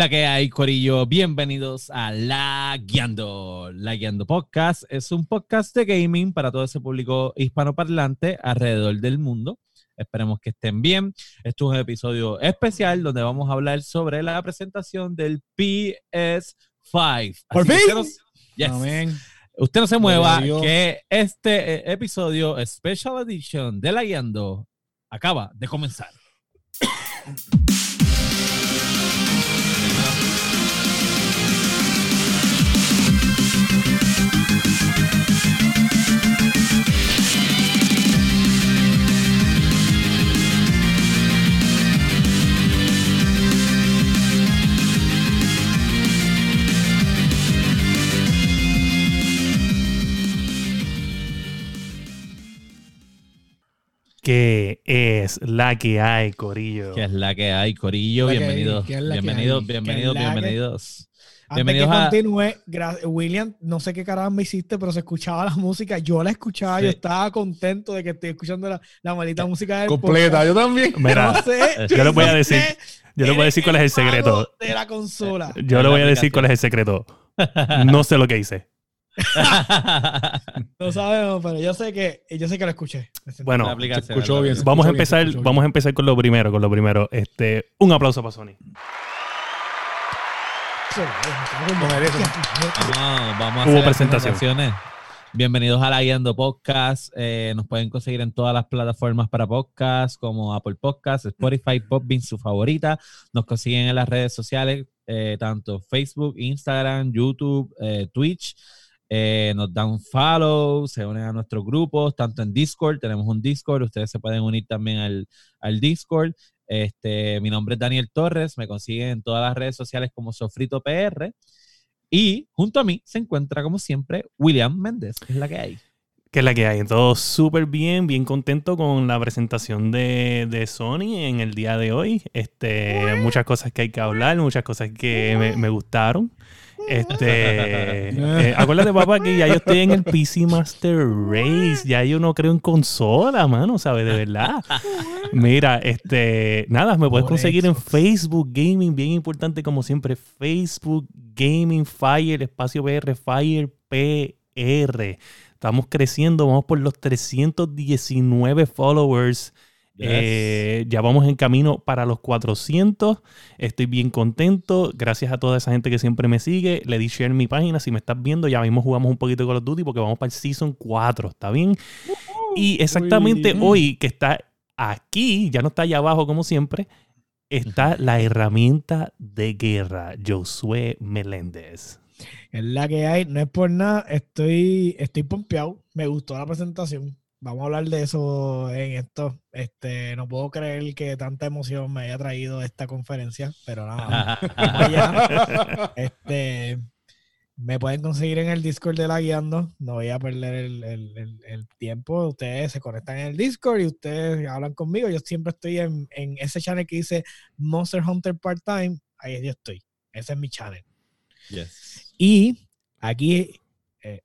La que hay, Corillo, bienvenidos a La Guiando. La Guiando Podcast es un podcast de gaming para todo ese público hispanoparlante alrededor del mundo. Esperemos que estén bien. Esto es un episodio especial donde vamos a hablar sobre la presentación del PS5. ¡Por fin! usted no- Yes. Amén. Usted no se mueva, que este eh, episodio Special Edition de La Guiando acaba de comenzar. ¿Qué es la que hay, Corillo? Que es la que hay, Corillo. Que Bienvenidos, que que bienvenidos, hay, bienvenidos, que que- bienvenidos. Antes Bienvenidos que a- continúe, William, no sé qué carajo me hiciste, pero se escuchaba la música. Yo la escuchaba, Sí. yo estaba contento de que estoy escuchando la, la maldita música del Completa, yo también. Mira, No sé, yo les voy a decir, yo les voy a decir cuál es el secreto. De la consola. Yo le voy a decir cuál es el secreto. No sé lo que hice. No sabemos, pero yo sé que, yo sé que lo escuché. Bueno, La aplicación, se escuchó la bien. aplicación. vamos a empezar, bien. vamos a empezar con lo primero, con lo primero. Este, un aplauso para Sony. Vamos, vamos a Hubo hacer presentaciones. Bienvenidos a La Guiando Podcast. Eh, nos pueden conseguir en todas las plataformas para podcast, como Apple Podcasts, Spotify, Podbean, su favorita. Nos consiguen en las redes sociales, eh, tanto Facebook, Instagram, YouTube, eh, Twitch. Eh, nos dan follow, se unen a nuestros grupos, tanto en Discord, tenemos un Discord, ustedes se pueden unir también al, al Discord. Este, mi nombre es Daniel Torres, me consiguen en todas las redes sociales como Sofrito PR. Y junto a mí se encuentra, como siempre, William Méndez, que es la que hay. ¿Qué es la que hay? Todo súper bien, bien contento con la presentación de, de Sony en el día de hoy. Este, muchas cosas que hay que hablar, muchas cosas que me, me gustaron. Este, eh, acuérdate, papá, que ya yo estoy en el PC Master Race. Ya yo no creo en consola, mano, ¿sabes? De verdad. Mira, este, nada, me puedes conseguir en. Facebook Gaming, bien importante como siempre, Facebook Gaming Fire, espacio PR, Fire PR. Estamos creciendo, vamos por los 319 followers. Eh, ya vamos en camino para los 400. Estoy bien contento. Gracias a toda esa gente que siempre me sigue. Le di share en mi página. Si me estás viendo, ya mismo jugamos un poquito de Call of Duty porque vamos para el Season 4. ¿Está bien? Y exactamente hoy que está aquí, ya no está allá abajo como siempre, está la herramienta de guerra, Josué Meléndez. Es la que hay, no es por nada, estoy, estoy pompeado, me gustó la presentación. Vamos a hablar de eso en esto. Este, no puedo creer que tanta emoción me haya traído esta conferencia, pero nada. vamos allá. Este, me pueden conseguir en el Discord de la guiando. No voy a perder el, el- el- el tiempo. Ustedes se conectan en el Discord y ustedes hablan conmigo. Yo siempre estoy en, en ese channel que dice Monster Hunter Part-Time. Ahí yo estoy. Ese es mi channel. Yes. Y aquí, eh,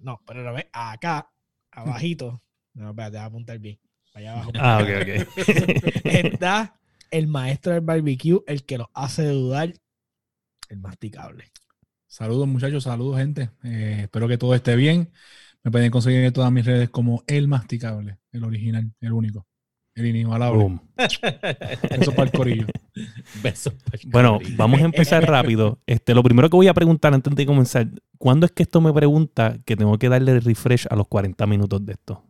no, pero lo ves, acá, abajito, no, espérate, voy a apuntar bien, allá abajo. Ah, ok, ok. Está el maestro del barbecue, el que nos hace dudar, el masticable. Saludos, muchachos, saludos, gente. Eh, espero que todo esté bien. Me pueden conseguir en todas mis redes como El Masticable, el original, el único, el inigualable. Boom. Eso para el corillo. Besos. Bueno, corillo. vamos a empezar rápido. Este, lo primero que voy a preguntar antes de comenzar, ¿cuándo es que esto me pregunta que tengo que darle refresh a los 40 minutos de esto?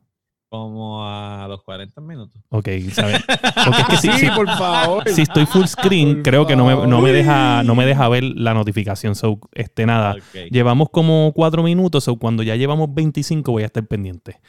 Como a los 40 minutos. Ok, ¿sabes? Porque es que si, Sí, si- por favor. si estoy full screen, Por creo que no me, no me deja, no me deja ver la notificación. So, este, nada. Ok. Llevamos como cuatro minutos, o cuando ya llevamos 25 voy a estar pendiente.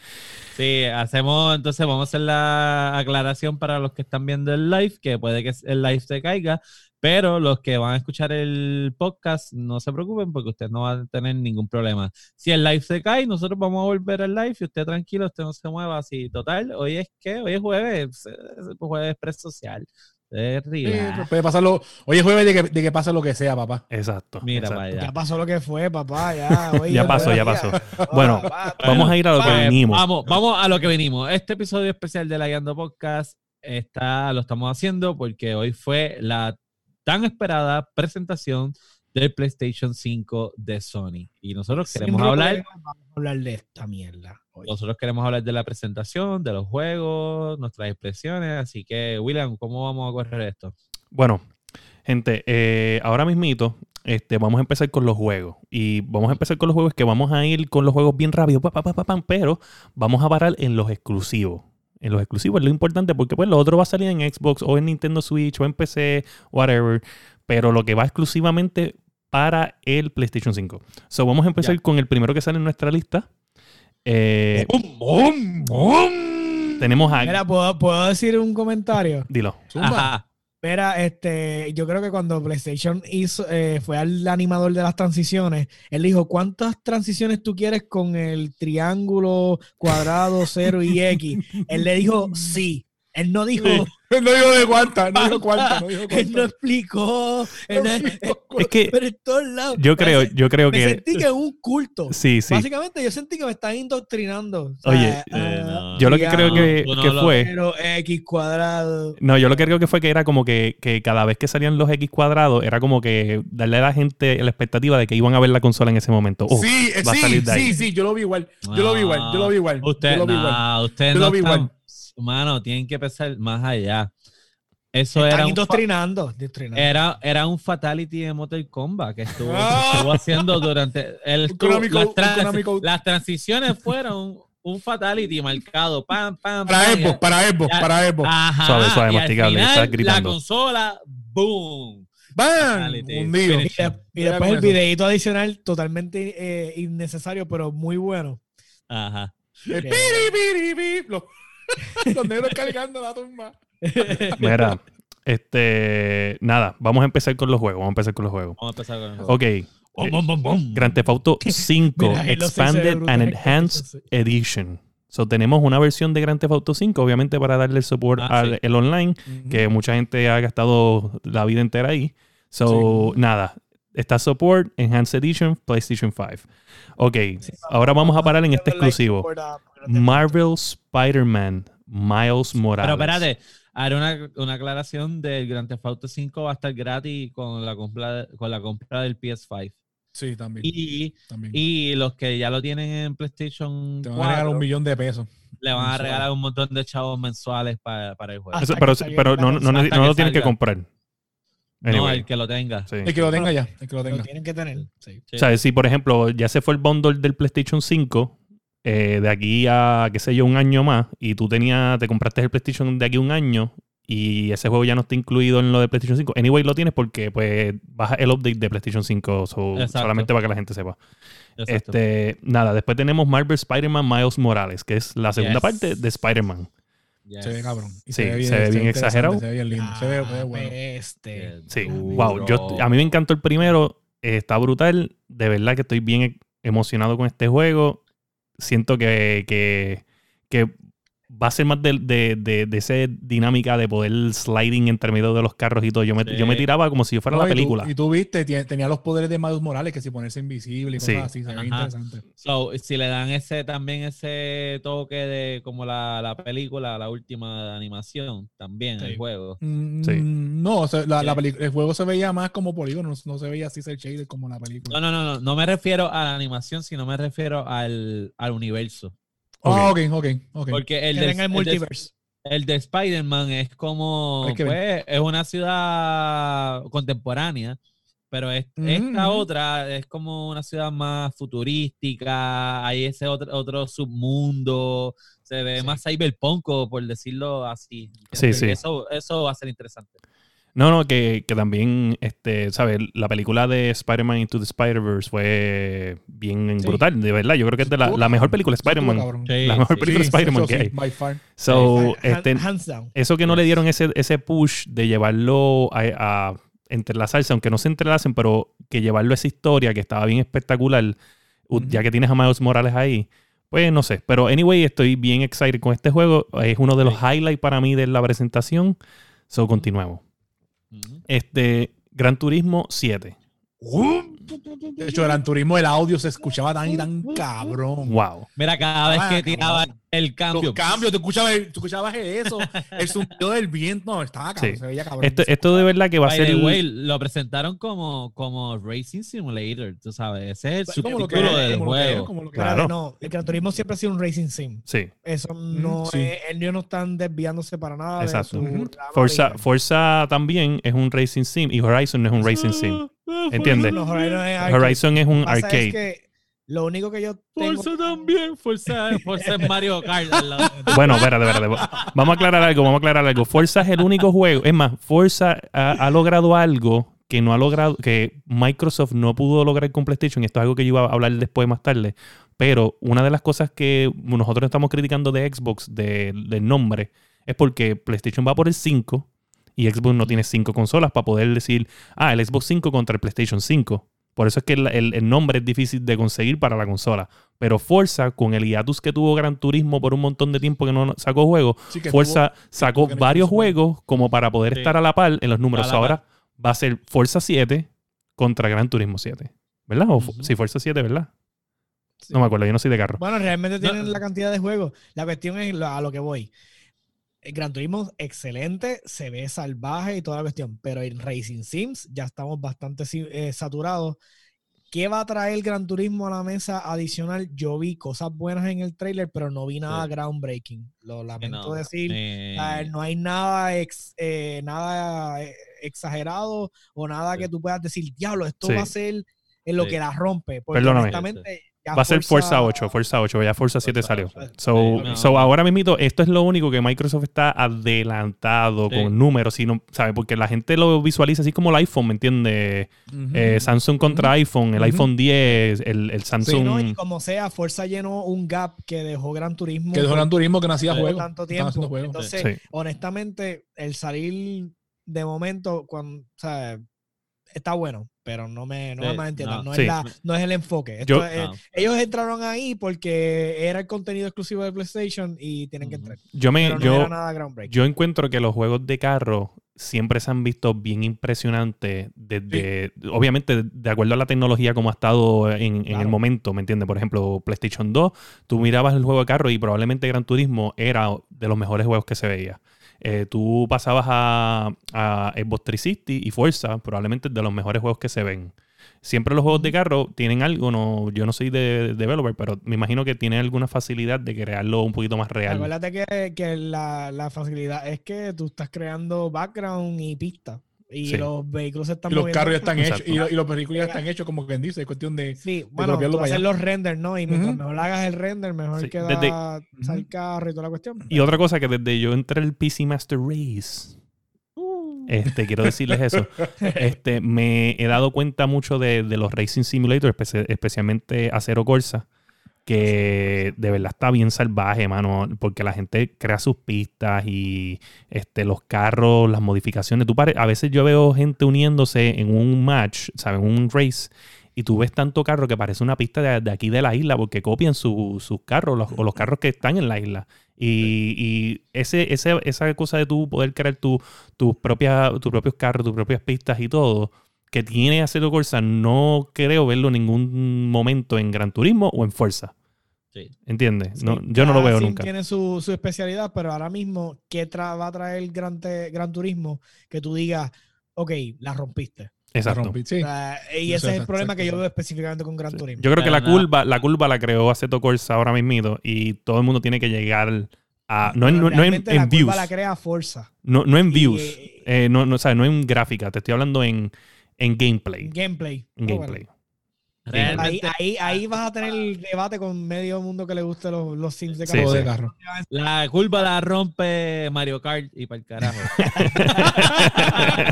Sí, hacemos, entonces vamos a hacer la aclaración para los que están viendo el live, que puede que el live se caiga, pero los que van a escuchar el podcast, no se preocupen porque ustedes no van a tener ningún problema. Si el live se cae, nosotros vamos a volver al live y usted tranquilo, usted no se mueva así. Total, hoy es que, hoy es jueves, eh, jueves express social. Usted Sí, relax. puede pasarlo. Hoy es jueves de que, de que pase lo que sea, papá. Exacto. Mira exacto. para allá. Ya pasó lo que fue, papá, ya. oye, Ya pasó, ya pasó. Bueno, Vamos a ir a lo que Pues, vinimos. Vamos, vamos a lo que venimos. Este episodio especial de la Guiando Podcast está, lo estamos haciendo porque hoy fue la tan esperada presentación del PlayStation 5 de Sony. Y nosotros queremos Sin hablar, Vamos a hablar de esta mierda. hoy. nosotros queremos hablar de la presentación, de los juegos, nuestras expresiones. Así que, William, ¿cómo vamos a correr esto? Bueno, gente, eh, ahora mismito, este, vamos a empezar con los juegos. Y vamos a empezar con los juegos que vamos a ir con los juegos bien rápido, pa, pa, pa, pa, pam, pero vamos a parar en los exclusivos. En los exclusivos es lo importante porque pues lo otro va a salir en Xbox o en Nintendo Switch o en PC, whatever. Pero lo que va exclusivamente para el PlayStation 5. So, vamos a empezar con el primero que sale en nuestra lista. Eh, tenemos a... Mira, ¿puedo, puedo decir un comentario? Dilo. Zumba. Ajá. Mira, este, yo creo que cuando PlayStation hizo, eh, fue al animador de las transiciones, él dijo, ¿cuántas transiciones tú quieres con el triángulo, cuadrado, cero y X? Él le dijo, sí. Él no dijo, No dijo de cuánta, no dijo cuánta, no dijo él no explicó. Él no- Es que pero en todos lados. yo creo, yo creo me que... sentí que es un culto. Sí, sí. Básicamente yo sentí que me están indoctrinando. O sea, Oye, eh, ah, no. Yo lo que creo que, que lo- fue... Cero, X cuadrado. No, yo lo que creo que fue que era como que, que cada vez que salían los X cuadrados, era como que darle a la gente la expectativa de que iban a ver la consola en ese momento. Oh, sí, eh, va a sí, salir de ahí. sí, sí, yo lo vi igual. Yo lo vi igual, yo lo vi igual. Usted, yo lo vi igual. no, usted Yo no lo vi igual. Mano, tienen que pensar más allá. Eso Están era un, fa- indoctrinando. indoctrinando. era, era un fatality de Mortal Kombat que estuvo, Ah. estuvo haciendo durante el Un Konami las, trans- un transiciones fueron un fatality marcado. Pam, pam, Para pam, Xbox, para Xbox, Ya. para Xbox. Ajá, Suave, suave, masticable, final, estás gritando. La consola, boom. ¡Bam! Hundido. Y, después el videito adicional totalmente eh, innecesario, pero muy bueno. Ajá. El Que- piri, piri, piri. Los, los negros cargando la tumba. Mira, este. Nada, vamos a empezar con los juegos. Vamos a empezar con los juegos. Vamos a empezar con el juego. Ok. Bom, bom, bom, bom. Grand Theft Auto 5 Mira, ahí los Expanded and Enhanced Edition. So, tenemos una versión de Grand Theft Auto 5, obviamente para darle el support Ah, al sí. el online, que mucha gente ha gastado la vida entera ahí. So, nada. Está support, Enhanced Edition, PlayStation 5. Ok, ahora vamos a parar en este exclusivo. Marvel Spider-Man Miles Morales. Pero espérate, haré una, una aclaración del Grand Theft Auto 5 va a estar gratis con la compra, con la compra del PS5. Sí, también. Y, también. y los que ya lo tienen en PlayStation Te van a regalar 4 un millón de pesos. le van a regalar un montón de chavos mensuales para, para el juego. Eso- pero pero no, no, no, no lo tienen que salga. Comprar. no, Anyway, el que lo tenga. sí. El que lo tenga ya, el que lo Lo tenga. tienen que tener. sí. Sí. O sea, si por ejemplo ya se fue el bundle del PlayStation 5, eh, de aquí a, qué sé yo, un año más, y tú tenías, te compraste el PlayStation de aquí a un año, y ese juego ya no está incluido en lo de PlayStation 5, anyway lo tienes porque pues baja el update de PlayStation 5, so, solamente para que la gente sepa. Exacto. Este, nada, después tenemos Marvel Spider-Man Miles Morales, que es la segunda Yes. parte de Spider-Man. Yes. Se ve cabrón. Y Sí, se ve bien exagerado. Se ve bien lindo. Se ve, se ve bueno. Este. Sí, Duro. wow. Yo, a mí me encantó el primero. eh, está brutal. De verdad que estoy bien e- emocionado con este juego. Siento que, que, que va a ser más de, de, de, de esa dinámica de poder sliding entre medio de los carros y todo. Yo me, Sí. yo me tiraba como si fuera No, la y tú- película. Y tú, viste, tenía los poderes de Miles Morales, que si ponerse invisible y cosas Sí. así, se ve interesante. So, si le dan ese también ese toque de como la, la película, la última de animación, también Sí. el juego. Mm, Sí. No, o sea, la, Sí. la peli- el juego se veía más como polígono, no, no se veía así el shader como la película. No, no, no, no, no me refiero a la animación, sino me refiero al, al universo. Ah, ok, ok, ok. Porque el de, el multiverse. el de Spider-Man es como, que pues, es una ciudad contemporánea, pero es- esta otra es como una ciudad más futurística, hay ese otro, otro submundo, se ve Sí. más cyberpunk, por decirlo así. Sí, sí. Eso, eso va a ser interesante. No, no, que, que también, este, ¿sabes? La película de Spider-Man Into the Spider-Verse fue bien Sí. brutal, de verdad. Yo creo que es de la, la mejor película de Spider-Man. Sí, La mejor sí. película de Spider-Man que sí, hay. by far. So, este, hands down. eso que no Yes. le dieron ese, ese push de llevarlo a, a entrelazarse, aunque no se entrelacen, pero que llevarlo a esa historia que estaba bien espectacular, ya que tienes a Miles Morales ahí, pues no sé. Pero anyway, estoy bien excited con este juego. Es uno de los Sí. highlights para mí de la presentación. So, continuemos. Este, Gran Turismo 7. De hecho, Gran Turismo, el audio se escuchaba tan y tan cabrón. Wow. Mira, cada vez Ah, que tiraba. El cambio. Los cambios, tú escuchabas, tú escuchabas eso, el sonido del viento, no, estaba cabrón, Sí. se veía cabrón. Esto, esto de verdad que va a ser. the way, lo presentaron como, como Racing Simulator, tú sabes. Ese es el Como lo que subtítulo del como lo juego. como lo que Claro. No, el Gran Turismo siempre ha sido un racing sim. Sí. Eso no sí. es, ellos no están desviándose para nada Exacto. de su Forza, también es un Racing Sim y Horizon no es un Racing Sim. ¿Entiendes? No, Horizon es arcade. Horizon es un pasa es arcade. que lo único que yo tengo Forza también, Forza, Forza es Mario Kart. Bueno, espérate, espérate. Vamos a aclarar algo, vamos a aclarar algo. Forza es el único juego. Es más, Forza ha, ha logrado algo que no ha logrado, que Microsoft no pudo lograr con PlayStation. Y esto es algo que yo iba a hablar después más tarde. Pero una de las cosas que nosotros estamos criticando de Xbox, de- del nombre, es porque PlayStation va por el 5 y Xbox no tiene 5 consolas para poder decir, ah, el Xbox 5 contra el PlayStation 5. Por eso es que el, el- el nombre es difícil de conseguir para la consola. Pero Forza, con el hiatus que tuvo Gran Turismo por un montón de tiempo que no sacó juegos, Sí, Forza sacó varios juegos como para poder Sí. estar a la par en los números. Ahora va a ser Forza 7 contra Gran Turismo 7. ¿Verdad? O. Sí, Forza 7, ¿verdad? Sí. No me acuerdo, yo no soy de carro. Bueno, realmente No. tienen la cantidad de juegos. La cuestión es a lo que voy. El Gran Turismo, excelente, se ve salvaje y toda la cuestión, pero en Racing Sims ya estamos bastante eh, saturados. ¿Qué va a traer Gran Turismo a la mesa adicional? Yo vi cosas buenas en el trailer, pero no vi nada Sí. groundbreaking. Lo lamento no, decir. eh, no hay nada, ex- eh, nada eh, exagerado o nada Sí. que tú puedas decir, diablo, esto Sí. va a ser en lo que la rompe. Porque Perdóname. honestamente, ya Va a ser Forza 8, Forza 8, ya Forza 7 Forza salió. 8. So, Sí, no. so ahora mismo, esto es lo único que Microsoft está adelantado Sí. con números, sino, ¿sabe? Porque la gente lo visualiza así como el iPhone, ¿me entiendes? Eh, Samsung contra iPhone, el iPhone 10, el, el Sí, Samsung. ¿no? Y como sea, Forza llenó un gap que dejó Gran Turismo que dejó Gran Turismo que no hacía Sí. juegos. tanto tiempo. Entonces, Sí. honestamente, el salir de momento, cuando, o sea, está bueno, pero no me, no Sí, me malentiendan, no. no, Sí. es la- no es el enfoque. Esto Yo- es- no. ellos entraron ahí porque era el contenido exclusivo de PlayStation y tienen que entrar. Yo me, Pero yo, era nada. Yo encuentro que los juegos de carro siempre se han visto bien impresionantes desde, obviamente, de acuerdo a la tecnología como ha estado en, en el momento, ¿me entiendes? Por ejemplo, PlayStation 2, tú mirabas el juego de carro y probablemente Gran Turismo era de los mejores juegos que se veía. Eh, tú pasabas a, a Xbox 360 y Forza, probablemente de los mejores juegos que se ven. Siempre los juegos de carro tienen algo, no, yo no soy de developer, pero me imagino que tienen alguna facilidad de crearlo un poquito más real. Acuérdate que, que la, la facilidad es que tú estás creando background y pista. Y Sí. los vehículos se están Y los moviendo. carros ya están Exacto. hechos. Y, lo- y los películas ya están hechos, como quien dice. Es cuestión de. Sí, bueno, tú hacer los renders, ¿no? Y mientras mejor hagas el render, mejor Sí, queda desde- sale el carro y toda la cuestión. Y otra cosa que desde yo entré al PC Master Race, este, quiero decirles eso, este, me he dado cuenta mucho de, de los Racing Simulator, espe- especialmente Acero Corsa, que de verdad está bien salvaje, mano, porque la gente crea sus pistas y este, los carros, las modificaciones. Tú a veces yo veo gente uniéndose en un match, ¿sabes? En un race. Y tú ves tanto carro que parece una pista de, de aquí de la isla porque copian su- sus carros o los carros que están en la isla. Y, y ese, ese- esa cosa de tú poder crear tu, tus propias, tus propios carros, tus propias pistas y todo, que tiene Aceto Corsa, no creo verlo en ningún momento en Gran Turismo o en Fuerza. Sí. ¿Entiendes? No, yo no lo veo sim nunca. Tiene su, su especialidad, pero ahora mismo, ¿qué tra- va a traer Gran, Gran Turismo? Que tú digas, ok, la rompiste. Exacto. sí. O sea, y Eso ese es el problema que yo veo específicamente con Gran Sí. Turismo. Yo creo que la nada. curva, la curva la creó Aceto Corsa ahora mismo y todo el mundo tiene que llegar a. No, en- no, no en, en la views. curva la crea Forza. No, no en views. eh, Eh, no, no, o sea, no en gráfica. Te estoy hablando en, en gameplay. Gameplay. En Ah, gameplay. bueno. Ahí, Realmente, ahí, ahí vas a tener el debate con medio mundo que le guste los, los sims de carro. Todo sí. de carro. la curva la rompe Mario Kart y para el carajo.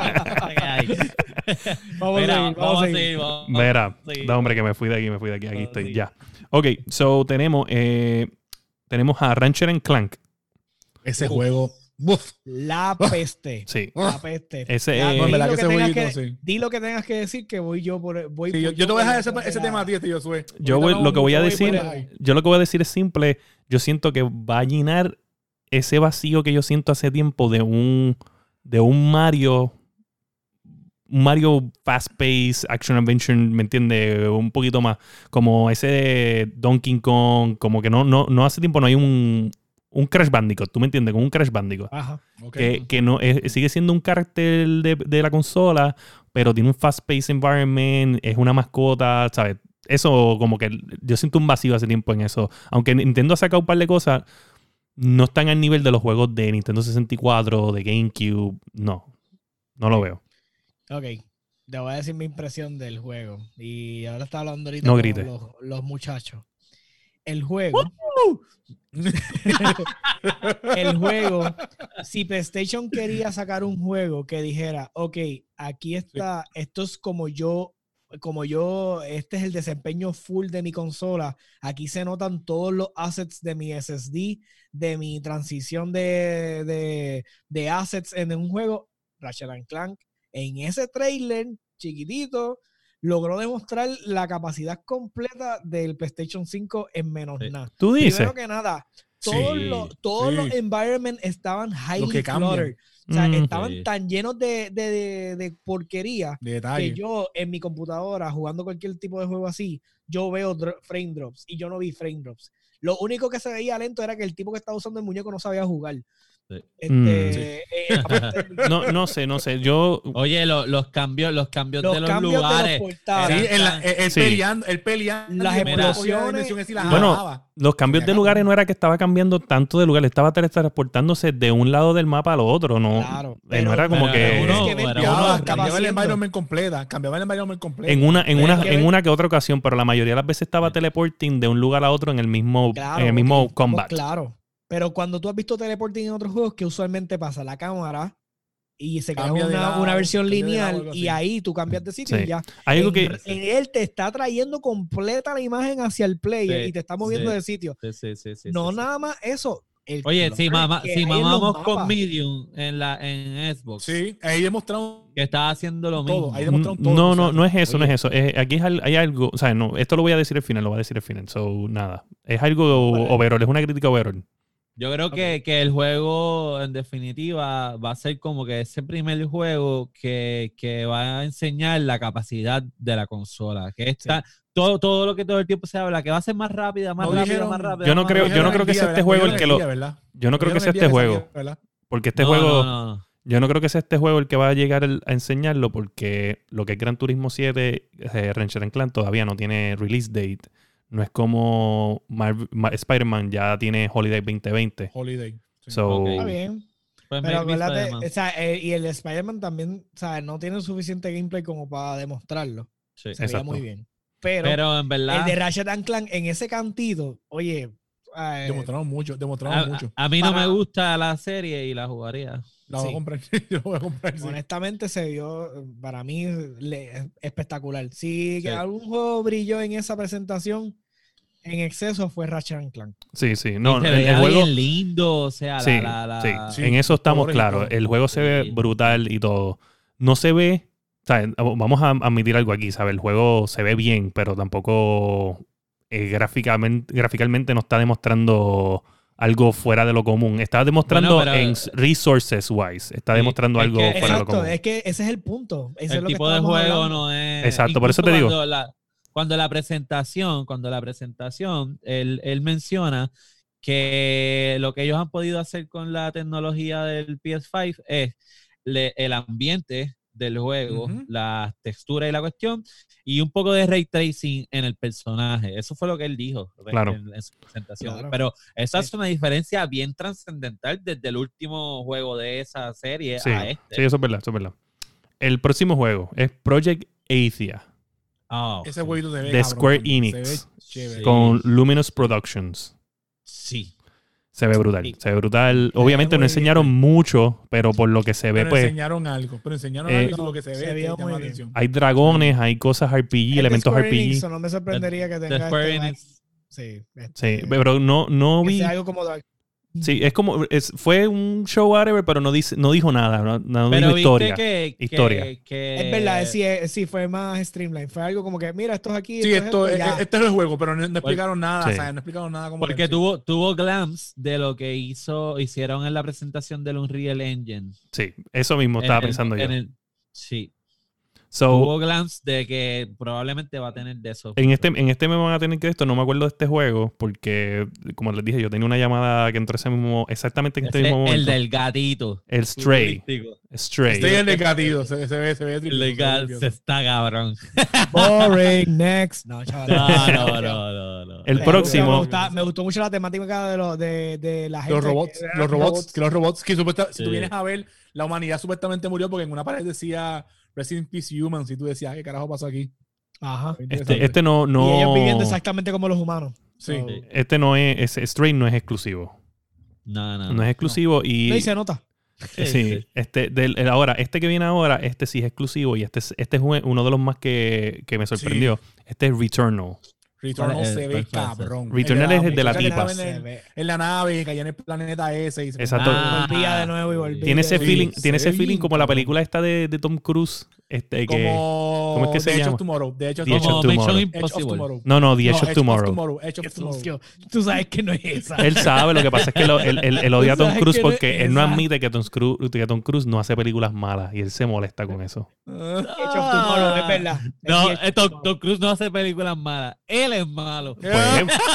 Vamos Mira, a seguir, vamos a seguir. vamos- Verá, sí. no, hombre, que me fui de aquí, me fui de aquí. Aquí estoy, sí. ya. Ok, so tenemos, eh, tenemos a Rancher and Clank. Ese juego. La peste. Sí. La peste. Ese es- No, que que ese tengas jueguito, que, sí. di lo que tengas que decir que voy yo por voy Sí, yo, por- yo te voy a dejar ese, ese tema a ti, tío Josué. Yo voy- vamos lo que voy a decir, yo lo que voy a decir es simple. Yo siento que va a llenar ese vacío que yo siento hace tiempo de un, de un Mario un Mario Fast Pace, Action Adventure, ¿me entiendes? Un poquito más. Como ese Donkey Kong, como que no, no, no hace tiempo no hay un, un Crash Bandicoot, ¿tú me entiendes? Como un Crash Bandicoot. Ajá. Ok. Que, que no es- sigue siendo un carácter de, de la consola, pero tiene un fast-paced environment, es una mascota, ¿sabes? Eso, como que yo siento un vacío hace tiempo en eso. Aunque Nintendo ha sacado un par de cosas, no están al nivel de los juegos de Nintendo 64, de GameCube. No, no lo veo. Ok. Te voy a decir mi impresión del juego. Y ahora está hablando ahorita No con los, los muchachos. El juego. el juego. Si PlayStation quería sacar un juego que dijera, ok, aquí está, esto es como yo, como yo, este es el desempeño full de mi consola. Aquí se notan todos los assets de mi SSD, de mi transición de, de, de assets en un juego. Ratchet and Clank en ese trailer chiquitito logró demostrar la capacidad completa del PlayStation 5 en menos Sí. nada. Tú dices. Primero que nada, todos, Sí, los, todos sí. los environments estaban highly que cluttered. O sea, Mm. estaban Sí. tan llenos de, de, de- de porquería De que yo en mi computadora jugando cualquier tipo de juego así, yo veo dro- frame drops y yo no vi frame drops. Lo único que se veía lento era que el tipo que estaba usando el muñeco no sabía jugar. Este, Mm. eh, No, no sé, no sé. Yo. Oye, lo- los cambios, los cambios los de los cambios lugares. de los portales. Sí, Sí. peleando, él peleando. Las explosiones- la Bueno, jalaba. Los cambios de lugares no era que estaba cambiando tanto de lugar, estaba teletransportándose de un lado del mapa al otro, ¿no? Claro, Eh, pero- no era como pero que. uno- Es uno Cambiaba, el environment completa. Cambiaba el environment completo. En una, en Pero una, que en ven- una que otra ocasión, pero la mayoría de las veces estaba teleporting de un lugar a otro en el mismo, Claro, en el mismo estamos combat. Claro. Pero cuando tú has visto teleporting en otros juegos, que usualmente pasa la cámara y se crea Cambia de una, lado, una versión lineal y ahí tú cambias de sitio Sí. y ya. Hay algo en, que. en él te está trayendo completa la imagen hacia el player Sí, y te está moviendo sí. de sitio. Sí, sí, sí, sí, no sí, sí. nada más eso. el Oye, si, mama- que si mamamos con. Medium en la en Xbox, Sí, ahí demostraron que estaba haciendo lo todo. mismo. Ahí demostraron todo. No, o sea, no, no es eso, no es eso. Es- aquí es hay algo, o sea, no, esto lo voy a decir al final, lo voy a decir al final. So, nada. Es algo Vale. overall, es una crítica overall. Yo creo que, que el juego, en definitiva, va a ser como que ese primer juego que, que va a enseñar la capacidad de la consola. Que está todo, todo lo que todo el tiempo se habla, que va a ser más rápida, más No rápida, dijeron- más rápida. Yo no creo- rápida. yo no creo que sea este juego el que lo- Yo no creo que sea este juego. Porque este No, juego, no, no, no. yo no creo que sea este juego el que va a llegar el- a enseñarlo, porque lo que es Gran Turismo 7, eh, Ratchet and Clank todavía no tiene release date. No es como Spider-Man ya tiene Holiday 2020. Holiday. sí. So. Está bien. Pues Pero maybe acuérdate, Spider-Man. o sea, eh, y el Spider-Man también, o sea, no tiene suficiente gameplay como para demostrarlo. Sí. Se veía muy bien. Pero, Pero en verdad, el de Ratchet and Clank en ese cantito, oye, eh, Demostraron mucho, demostraron a, mucho. a mí no me gusta la serie y la jugaría. La voy sí. a comprar. Yo la voy a comprar. sí. honestamente se vio para mí le- espectacular. Si Sí. algún juego brilló en esa presentación en exceso fue Ratchet and Clank. sí, sí. No, Y se el, el juego. bien lindo, o sea, Sí, la, la, la- Sí, en eso estamos claros. El juego se ve brutal y todo. No se ve, o sea, vamos a admitir algo aquí, ¿sabes? El juego se ve bien, pero tampoco eh, gráficamente, gráficamente no está demostrando algo fuera de lo común. Está demostrando Bueno, pero- en resources wise, está demostrando es algo que- fuera de lo Exacto, común. es que ese es el punto. Ese es el lo que tipo de estábamos juego hablando. no es. Exacto, por eso te digo. La, cuando la presentación, cuando la presentación, él, él menciona que lo que ellos han podido hacer con la tecnología del PS5 es le- el ambiente del juego, Ujú. la textura y la cuestión, y un poco de ray tracing en el personaje. Eso fue lo que él dijo en- Claro. en, en su presentación. Claro. Pero esa Sí. es una diferencia bien trascendental desde el último juego de esa serie Sí, a este. sí, eso es verdad, eso es verdad. El próximo juego es Project Athia Ah, Ese jueguito se ve. de cabrón, Square también, Enix. Se ve chévere. Sí. con Luminous Productions. sí. Se ve brutal, Sí. se ve brutal. Obviamente no enseñaron mucho, pero por lo que se ve, Pero pues enseñaron algo. Pero enseñaron Eh, algo lo que se ve. se veía muy bien. hay dragones, hay cosas RPG, de elementos Square RPG. Enix, no me sorprendería que De tenga Square este- Enix. Sí, Sí, este, pero no, no vi. algo como Dark- Sí, es como. es- fue un show, whatever, pero no, dice, no dijo nada. No, no Pero dijo historia. que, Historia. que- Es verdad, sí, sí, fue más streamline. Fue algo como que, mira, esto es aquí. Sí, esto, es ya. este es el juego, pero no, no explicaron nada. Sí. O sea, no explicaron nada como. Porque tal, sí. tuvo, tuvo glams de lo que hizo, hicieron en la presentación del Unreal Engine. Sí, eso mismo estaba pensando yo. en el- sí. So, Hubo glance de que probablemente va a tener de eso. en este, en este me van a tener que esto, no me acuerdo de este juego, porque, como les dije, yo tenía una llamada que entró ese mismo, exactamente en este Ese, mismo momento. el del gatito. El Stray. Stray. Estoy en el gatito. Se, se ve, se ve El triste, del se está cabrón. Boring, next. No, chaval. No, no, no, no, no. El próximo- Me, gusta- me gustó mucho la temática de, lo, de, de la gente. Los robots, que- los robots, que los robots, que supuestamente, si tú Sí. vienes a ver, la humanidad supuestamente murió porque en una pared decía Rest in Peace Humans y tú decías, ¿qué carajo pasó aquí? Ajá. Este, este no, no, Y ellos viviendo exactamente como los humanos. Sí. So, Sí. este no es, ese Stray no es exclusivo. No, no. No es exclusivo y... no, y se nota. Sí, sí. este del el ahora, este que viene ahora, este sí es exclusivo y este es, este es un- uno de los más que, que me sorprendió. Este es Returnal. Returnal ¿Cuál es? se ve ¿Cuál fue ese? cabrón. Returnal es el de la que tipa. En, la nave, caía en el planeta ese. Y se Exacto. Ah. Volvía de nuevo y volvía. Tiene ese feeling, tiene ese como la película esta de, de Tom Cruise, este que Como ¿cómo es que se The Edge llama? of Tomorrow. The Edge of The Edge Como of Tomorrow. No, no, The Edge No, of Tomorrow. Edge of Qué Tomorrow. sucio. Tú sabes que no es esa. Él sabe, lo que pasa es que lo- él, él- él odia a Tom Cruise que no porque él no admite que Tom, Cruise, que Tom Cruise no hace películas malas y él se molesta con eso. Edge of Tomorrow, es verdad. No, eh. Tom Cruise no hace películas malas. Él es malo. Pues,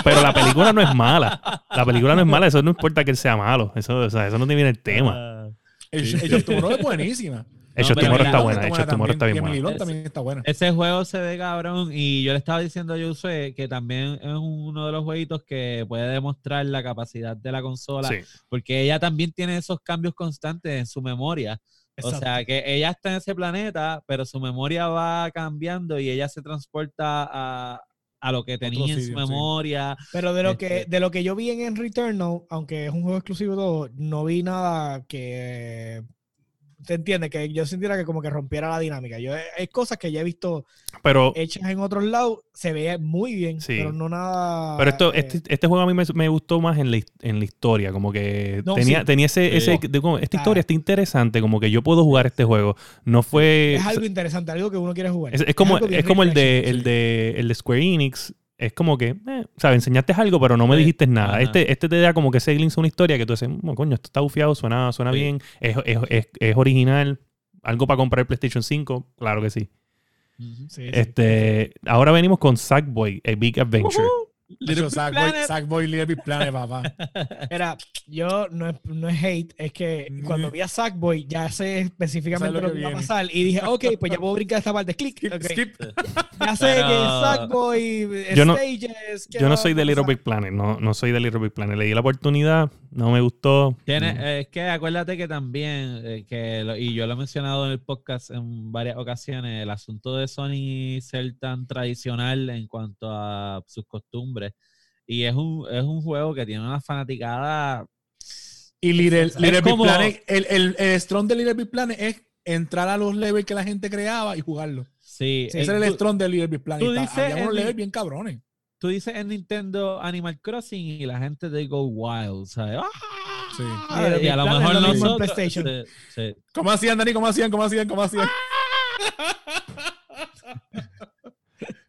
pero la película no es mala. La película no es mala, eso no importa que él sea malo. Eso, o sea, eso no te viene el tema. Ah. Edge of Tomorrow es buenísima. Hecho pero Tomorrow está buena, Hecho Tomorrow está bien buena. También está buena. Ese juego se ve cabrón y yo le estaba diciendo a Josué que también es uno de los jueguitos que puede demostrar la capacidad de la consola Sí. porque ella también tiene esos cambios constantes en su memoria. O sea, que ella está en ese planeta, pero su memoria va cambiando y ella se transporta a, a lo que tenía en su memoria. Pero de lo que Este- de lo que yo vi en, Returnal, aunque es un juego exclusivo todo, no vi nada que te entiendes que yo sintiera que como que rompiera la dinámica. Yo hay cosas que ya he visto Pero, hechas en otros lados, se ve muy bien, Sí. pero no nada. pero esto, eh, este, este juego a mí me, me gustó más en la, en la historia. Como que No, tenía, sí. tenía ese, Sí. ese de como, esta Ah. historia está interesante, como que yo puedo jugar este juego. No fue. es algo interesante, algo que uno quiere jugar. Es, es como, es como el de el de el de Square Enix. Es como que, eh, ¿sabes? Enseñaste algo, pero no me Sí. dijiste nada. Ajá. Este, este te da como que ese glimpse a una historia que tú dices, "Mm, coño, esto está bufiado, suena, suena Sí. bien, es, es, es, es original. Algo para comprar el PlayStation 5, claro que sí. Este, ahora venimos con Sackboy, A Big Adventure. Little Sackboy, Planet. Sackboy, Little Big Planet, papá. Era, yo no es, no es hate, es que Mm. cuando vi a Sackboy ya sé específicamente lo que, iba a pasar y dije, ok, pues ya puedo brincar esta parte. Click. Skip, ok. skip. Ya sé Pero- que Sackboy, Yo no- Stages. ¿qué Yo no soy de Little? Big Planet, no, no soy de Little Big Planet. Le di la oportunidad, no me gustó. Tiene, Mm. eh, es que acuérdate que también, eh, que lo- y yo lo he mencionado en el podcast en varias ocasiones, el asunto de Sony ser tan tradicional en cuanto a sus costumbres. Y es un, es un juego que tiene una fanaticada. Y Little, Es Little Big como- Planet, el, el, el strong de Little Big Planet es entrar a los levels que la gente creaba y jugarlo. Sí, Sí, eh, Ese era el strong de Little Big Planet. tú dices Había unos el- levels bien cabrones. Tú dices en Nintendo Animal Crossing y la gente de Go Wild, ¿sabes? ¡Ah! Sí. Y a lo mejor en nosotros. PlayStation. sí, sí. ¿Cómo hacían, Dani? ¿Cómo hacían? ¿Cómo hacían? ¿Cómo hacían?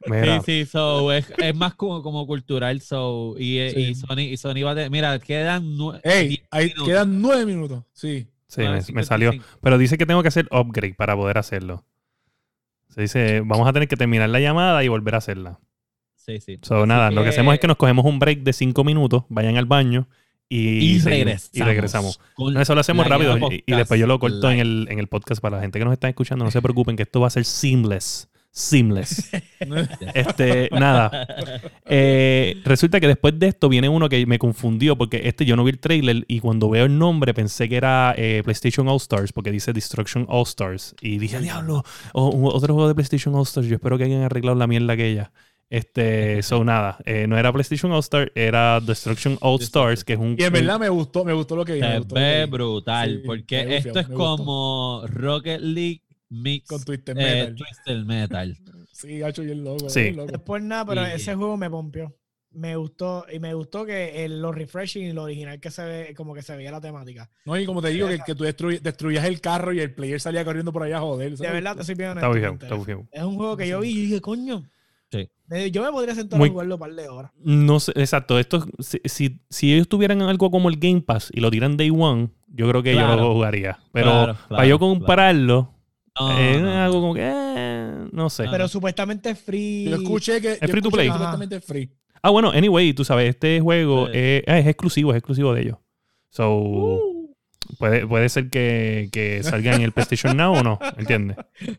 Mira, Sí, sí, so, es, es más como, como cultural, so, y, eh, Sí. y Sony, y Sony va a tener- mira, quedan nue- Ey, 10 ahí minutos. quedan nueve minutos. Sí. sí, Nueve me, me salió. 55. Pero dice que tengo que hacer upgrade para poder hacerlo. Se dice, vamos a tener que terminar la llamada y volver a hacerla. Sí, sí. So, Así nada, lo que hacemos es que nos cogemos un break de cinco minutos, vayan al baño y, y regresamos. Y regresamos. No, eso lo hacemos rápido y, después yo lo corto en el, en el podcast para la gente que nos está escuchando. No se preocupen que esto va a ser seamless. Seamless. Este, nada. Eh, resulta que después de esto viene uno que me confundió porque este yo no vi el trailer y cuando veo el nombre pensé que era eh, PlayStation All Stars porque dice Destruction All Stars y dije, diablo, otro juego de PlayStation All Stars. Yo espero que hayan arreglado la mierda aquella. Este, so nada, eh, no era PlayStation All Stars, era Destruction All Stars, que es un. Y en verdad me gustó, me gustó lo que vi. Se ve brutal, Sí, porque me esto es me gustó. como Rocket League mix Con Twisted eh, Metal. Twisted Metal. Sí, hacho y el loco. Sí. el nada, pero Y- ese juego me pompió. Me gustó, y me gustó que el- lo refreshing y lo original que se ve, como que se veía la temática. No, y como te digo, que, que tú destruy- destruías el carro y el player salía corriendo por allá a joder. De verdad, te soy bien Está honesto, me bufiado, está bufiado. Es un juego que yo vi y dije, coño. Sí. me- Yo me podría sentar Muy- a jugarlo un par de horas. No sé, exacto. Esto, si, si, si ellos tuvieran algo como el Game Pass y lo tiran Day One, yo creo que yo Claro. lo jugaría. Pero Claro, para yo compararlo, No, es no, no. algo como que. eh, eh, no sé. Pero supuestamente es free. Yo escuché que. Es yo free to play. Supuestamente es free. Ah, bueno, anyway, tú sabes, este juego Sí. es, es exclusivo, es exclusivo de ellos. So, Uh. puede, puede ser que, que salga en el PlayStation Now o no, ¿entiendes?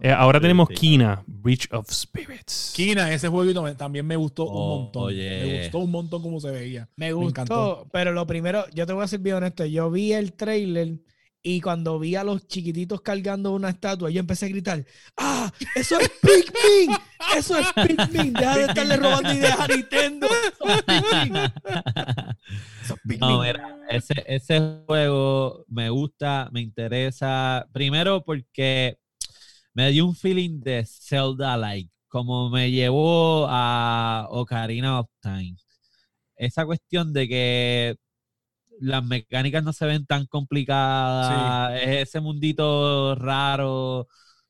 Eh, ahora tenemos sí. Kina, Breach of Spirits. Kina, ese jueguito me- también me gustó Oh, un montón. oye. Me gustó un montón como se veía. Me Me gustó, encantó. pero lo primero, yo te voy a ser bien honesto, yo vi el trailer y cuando vi a los chiquititos cargando una estatua, yo empecé a gritar, ¡Ah! ¡Eso es Pikmin! ¡Eso es Pikmin! Deja de estarle robando ideas a Nintendo. ¡Eso es Pikmin! Eso es Pikmin. No, mira, ese, ese juego me gusta, me interesa. Primero porque me dio un feeling de Zelda-like, como me llevó a Ocarina of Time. Esa cuestión de que las mecánicas no se ven tan complicadas, es ese mundito raro,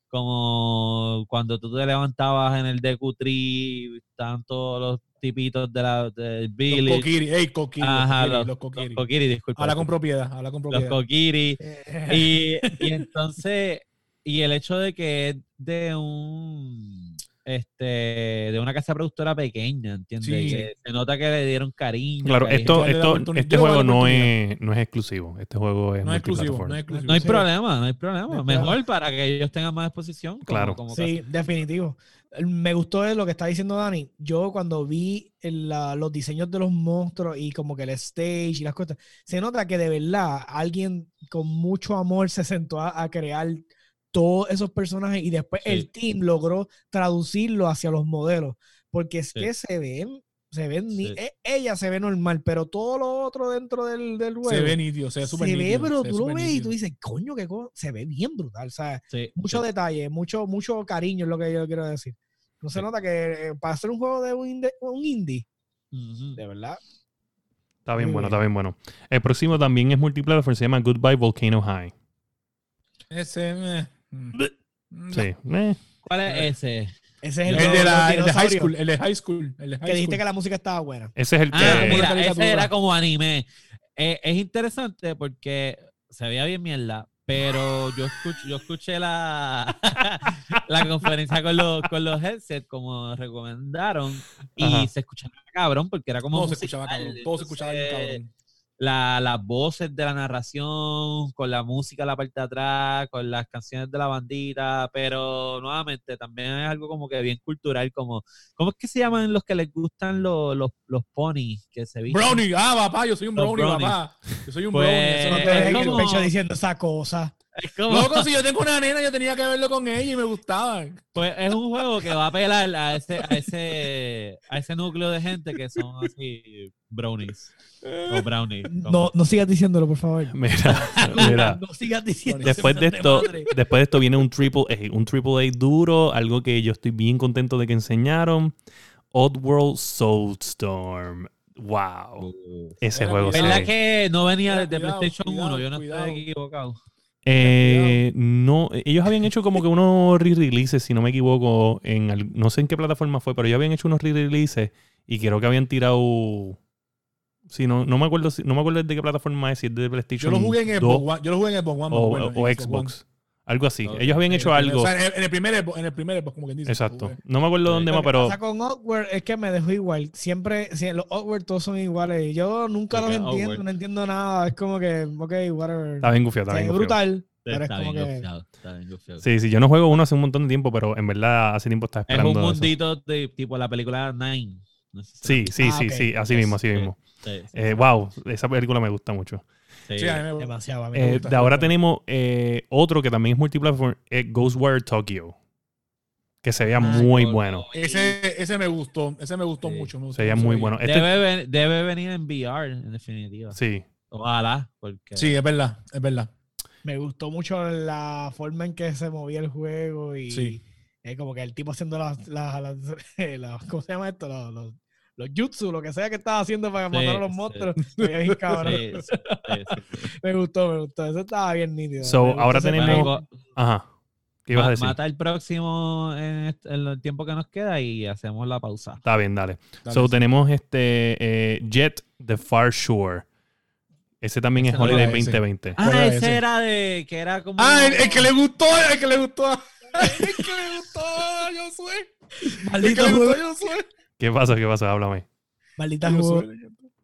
como cuando tú te levantabas en el Deku Tree, estaban todos los tipitos de la de Los. Kokiri, ey, Kokiri. Ajá, los, los, los Kokiri. los Kokiri, disculpa. Habla con propiedad, habla con los propiedad. Kokiri. Eh, Y, y entonces, y el hecho de que es de un este de una casa productora pequeña, ¿entiendes? Sí. Que se nota que le dieron cariño. Claro, esto, esto, este juego no es, no es exclusivo. Este juego es No es exclusivo, no es exclusivo. No hay Sí. problema, no hay problema. Mejor para que ellos tengan más exposición. como- Claro. como Sí, definitivo. Me gustó lo que está diciendo Dani. Yo cuando vi el- la- los diseños de los monstruos y como que el stage y las cosas, se nota que de verdad alguien con mucho amor se sentó a, a crear todos esos personajes y después Sí. el team logró traducirlo hacia los modelos. Porque es Sí. que se ven, se ven, ni- Sí. e- ella se ve normal, pero todo lo otro dentro del, del juego Se ve nítido, se ve súper se ve, pero se tú lo ves y tú dices, coño, que se ve bien brutal. O sea, Sí, mucho sí. detalle, mucho, mucho cariño es lo que yo quiero decir. No se Sí. nota que eh, para hacer un juego de un, inde- un indie, de verdad. Está bien bueno, bien. está bien bueno. El próximo también es multiplataforma, se llama Goodbye Volcano High. Ese. Eh, mm. Sí. Eh, ¿Cuál es ese? Ese es El, el, de la, el de high school, el de high school, el de high Que dijiste school. que la música estaba buena. ese es el que... Ah, mira, caricatura. ese era como anime. Eh, es interesante porque se veía bien mierda, pero yo escuché, yo escuché la, la conferencia con los, con los headsets, como recomendaron, y Ajá. se escuchaba cabrón porque era como. Todo se musical, escuchaba cabrón, todo se escuchaba bien cabrón. La- las voces de la narración, con la música en la parte de atrás, con las canciones de la bandita, pero nuevamente también es algo como que bien cultural, como, ¿cómo es que se llaman los que les gustan los, los, los ponis que se visten? Brownie, ah, papá, yo soy un brownie, papá. Yo soy un Pues, brownie. Eso no te es como- pecho diciendo esa cosa. Como- Loco, si yo tengo una nena, yo tenía que verlo con ella y me gustaba. pues es un juego que va a apelar a ese, a ese, a ese núcleo de gente que son así brownies o brownies. como- No, no sigas diciéndolo, por favor. Mira, mira. No sigas diciendo Después de esto, después de esto viene un triple A, un triple A duro, algo que yo estoy bien contento de que enseñaron. Oddworld Soulstorm. Wow. Ese juego se ¿Verdad ve. que no venía Mira, de cuidado, PlayStation 1? cuidado, Yo no cuidado. estoy equivocado. Eh, no, ellos habían hecho como que unos re-releases, si no me equivoco, en no sé en qué plataforma fue, pero ellos habían hecho unos re-releases y creo que habían tirado Sí, no, no me acuerdo si- no me acuerdo de qué plataforma es, si es de Yo PlayStation lo jugué en 2 Xbox One. Yo lo jugué en Xbox One. o, bueno, o Xbox. Algo así. Ellos habían hecho algo. O sea, en, el primer en el primer Xbox, como quien dice. Exacto. No me acuerdo dónde Lo más, que pero pasa con Awkward es que me dejó igual. Siempre, si los Awkward todos son iguales. Yo nunca Porque los entiendo, awkward. no entiendo nada. Es como que, ok, whatever. está bien gufiado, está bien gufiado. brutal, pero es Está como bien que... gufiado, está bien gufiado. Sí, sí, yo no juego uno hace un montón de tiempo, pero en verdad hace tiempo estaba Es esperando. un eso. mundito de tipo la película Nine. No sé si Sí, sí, Ah, sí, ok. sí, así mismo, así Sí. mismo. Sí, sí, Eh, wow, esa película me gusta mucho. Sí. Sí, a mí me gusta. Demasiado. a mí me Eh, gusta. de ahora tenemos eh, otro que también es multiplataforma, eh, Ghostwire Tokyo. Que se veía Ah, muy bueno. Ese, ese me gustó. Ese me gustó Sí. mucho. me gustó Se veía muy bueno. Este- Debe, ven- debe venir en VR, en definitiva. sí, Ojalá, porque Sí, es verdad. Es verdad. Me gustó mucho la forma en que se movía el juego y Sí. eh, como que el tipo haciendo las, las, las- las- ¿cómo se llama esto? Los, los, los jutsu, lo que sea que estaba haciendo para Sí, matar a los sí. monstruos. Bien cabrón. Sí, sí, sí, sí. Me gustó, me gustó. Eso estaba bien nítido. So, Me ahora tenemos- ajá. ¿Qué ibas a decir? Mata el próximo en, el tiempo que nos queda y hacemos la pausa. Está bien, dale. Dale, so, sí. tenemos este eh, Jet The Far Shore. Ese también Ese es Holiday era ese. 2020. Ah, ese ese? era de que era como. Ah, el, el que le gustó, el que le gustó. es que me gustó. Es que Maldito me juego. gustó Josué. ¿Qué pasa? ¿Qué pasa? Háblame. Maldita.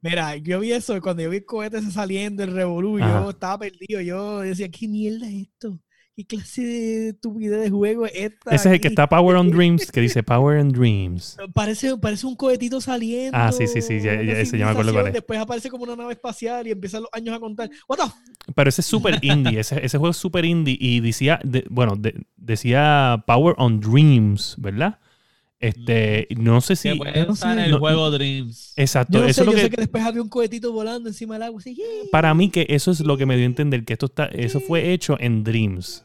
Mira, yo vi eso cuando yo vi el cohete ese saliendo, el revolú, yo estaba perdido. Yo decía, ¿qué mierda es esto? ¿Qué clase de estupidez de juego es esta? Ese es el que está Power on Dreams, que dice Power on Dreams. Parece, parece un cohetito saliendo. Ah, sí, sí, sí, ya- ya- ese ya me acuerdo cuál es. Después aparece como una nave espacial y empiezan los años a contar. What the Pero ese es super indie, ese, ese juego es super indie y decía, de- bueno, de- decía Power on Dreams, ¿verdad? Este, no sé Que si... puede no estar sé. en el No- juego Dreams. Exacto, Yo no eso sé, es lo yo que... sé que después había un cohetito volando encima del agua. Así, ¡yeah! Para mí que eso es lo que me dio a entender, que esto está, eso fue hecho en Dreams.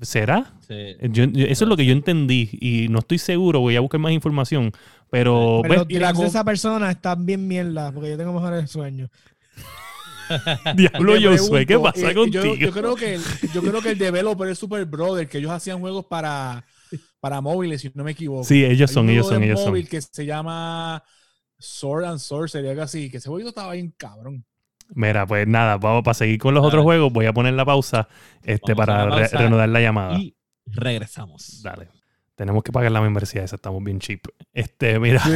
¿Será? Sí. Yo- yo- eso es lo que yo entendí y no estoy seguro, voy a buscar más información, pero... Pero pues, los y la esa persona están bien mierda porque yo tengo mejores sueños. diablo Te Josué, ¿qué pasa eh, contigo? Yo, yo creo que el, yo creo que el developer es Super Brother, que ellos hacían juegos para, para móviles, si no me equivoco. Sí, ellos Hay son, un ellos son, ellos son. móvil que se llama Sword and Sorcery, algo así, que ese juego estaba bien cabrón. Mira, pues nada, vamos para seguir con los Dale. otros juegos. Voy a poner la pausa este, Vamos para la re- reanudar la llamada. Y regresamos. Dale. Tenemos que pagar la membresía, esa estamos bien cheap. Este, mira.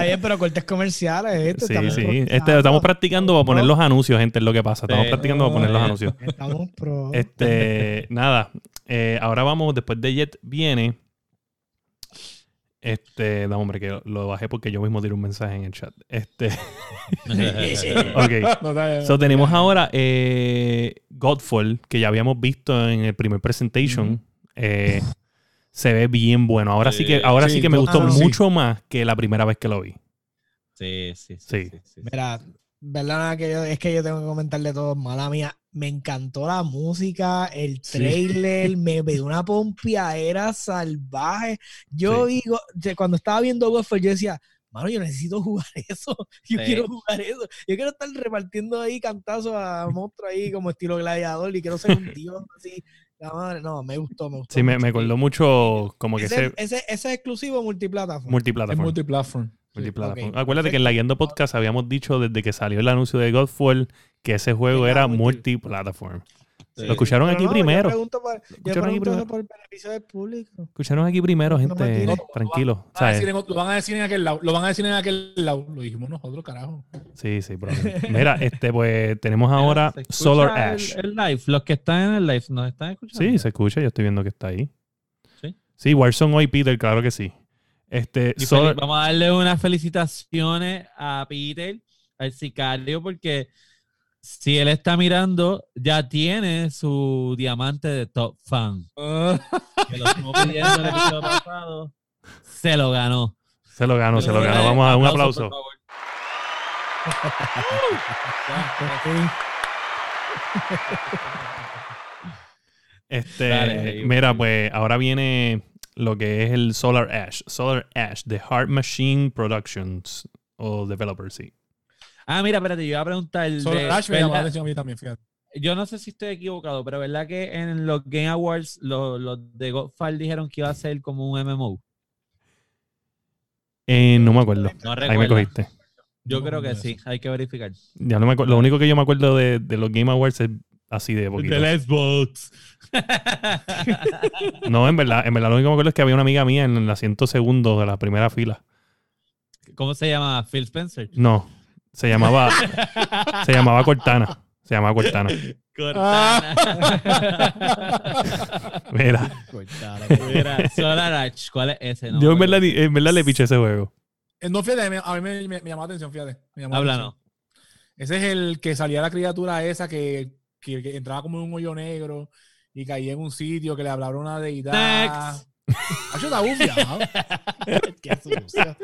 Bien, pero cortes comerciales. Este, sí, estamos sí. Este, estamos practicando para poner los anuncios, gente, es lo que pasa. Estamos practicando para poner los anuncios. Estamos pro. Este, nada. Eh, ahora vamos, después de Jet viene. Este, no, hombre, que lo, bajé porque yo mismo tiré un mensaje en el chat. Este, ok. No, So, tenemos ahora eh, Godfall, que ya habíamos visto en el primer presentation. Eh, se ve bien bueno. Ahora sí que, ahora sí, Sí, que me gustó sí. mucho más que la primera vez que lo vi. Sí, sí, sí. Sí. sí, sí, sí. Mira, verdad que yo, es que yo tengo que comentarle todo, mala mía. Me encantó la música, el Sí. trailer, me dio una pompiadera salvaje. Yo Sí. digo, cuando estaba viendo Godfall, yo decía, mano, yo necesito jugar eso. Yo Sí. quiero jugar eso. Yo quiero estar repartiendo ahí cantazos a monstruos ahí como estilo gladiador y quiero ser un dios así. La madre, no, me gustó, me gustó. Sí, me, mucho. me acordó mucho como que Ese, ese ese, ese es exclusivo multiplataforma. Es multiplataforma. Multiplataforma. Acuérdate que en la Guiando Podcast habíamos dicho desde que salió el anuncio de Godfall que ese juego era era multi- multiplataforma. Sí. Lo escucharon Pero aquí no, primero. Yo pregunto por, yo escucharon aquí primero. por el beneficio del público. Escucharon aquí primero, No me gente. Tranquilo. Lo van, a ¿sabes? decir en, otro- lo van a decir en aquel lado. Lo van a decir en aquel lado. Lo dijimos nosotros, carajo. Sí, sí, bro. Mira, este, pues tenemos ahora ¿Se escucha Solar el- Ash. El, live, los que están en el live, ¿nos están escuchando? Sí, se escucha, yo estoy viendo que está ahí. Sí. Sí, Warzone hoy, Peter, claro que sí. Este, feliz- vamos a darle unas felicitaciones a Peter, al sicario, porque si él está mirando, ya tiene su diamante de top fan. Que lo pidiendo el episodio pasado. Se lo ganó. se lo ganó, se lo ganó. Vamos a dar un aplauso. Este, Dale, mira, pues ahora viene lo que es el Solar Ash. Solar Ash de Heart Machine Productions o Developer, sí. Ah, mira, espérate, yo iba a preguntar. de- Solar Ash me llamó la atención a mí también, fíjate. Yo no sé si estoy equivocado, pero ¿verdad que en los Game Awards los, los de Godfall dijeron que iba a ser como un MMO? Eh, no me acuerdo. No Ahí me cogiste. Yo No creo que sí, hay que verificar. Ya no me acuerdo. Lo único que yo me acuerdo de, de los Game Awards es así de poquito. Del Xbox. No, en verdad, en verdad lo único que me acuerdo es que había una amiga mía en el asiento segundo de la primera fila. ¿Cómo se llama? Phil Spencer. No, se llamaba, se llamaba Cortana. Se llamaba Cortana. Cortana. Mira, Mira, Solar Ash, ¿cuál es ese? No, yo en me verdad, en verdad le piché ese juego. Eh, No, fíjate, a mí me, me- me llamó la atención, fíjate. me llamó. Ese es el que salía la criatura esa que, que- que entraba como en un hoyo negro y caía en un sitio que le hablaba a una deidad. Next. Hacho, está bufiado. Qué sucio.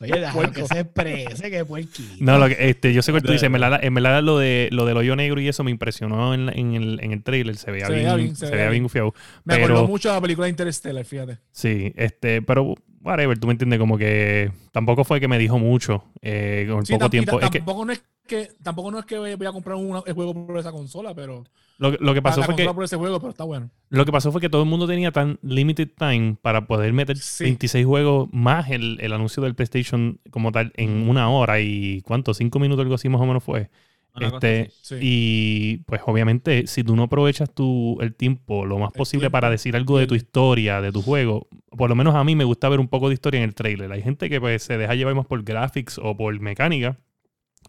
Oye, déjalo que se exprese, que puerquito. No, lo que, este, yo sé que tú dices, en verdad, en verdad lo, de, lo del hoyo negro y eso me impresionó en, en el, en el trailer. Se veía Se bien, se se veía bien gufiado. Me Pero- acordó mucho de la película Interstellar, fíjate. Sí, este, pero whatever, tú me entiendes, como que tampoco fue que me dijo mucho eh, con Sí, poco tiempo. Es que tampoco, no es que, tampoco no es que voy a comprar un juego por esa consola, pero lo, lo que pasó la fue que por ese juego, pero está bueno. lo que pasó fue que todo el mundo tenía tan limited time para poder meter Sí. 26 juegos más el, el anuncio del PlayStation como tal en una hora y cuánto, cinco minutos algo así más o menos fue. Una Este. Sí. Y pues obviamente, si tú no aprovechas tu, el tiempo lo más El posible tiempo, para decir algo de tu historia, de tu juego, por lo menos a mí me gusta ver un poco de historia en el trailer. Hay gente que pues se deja llevar más por graphics o por mecánica.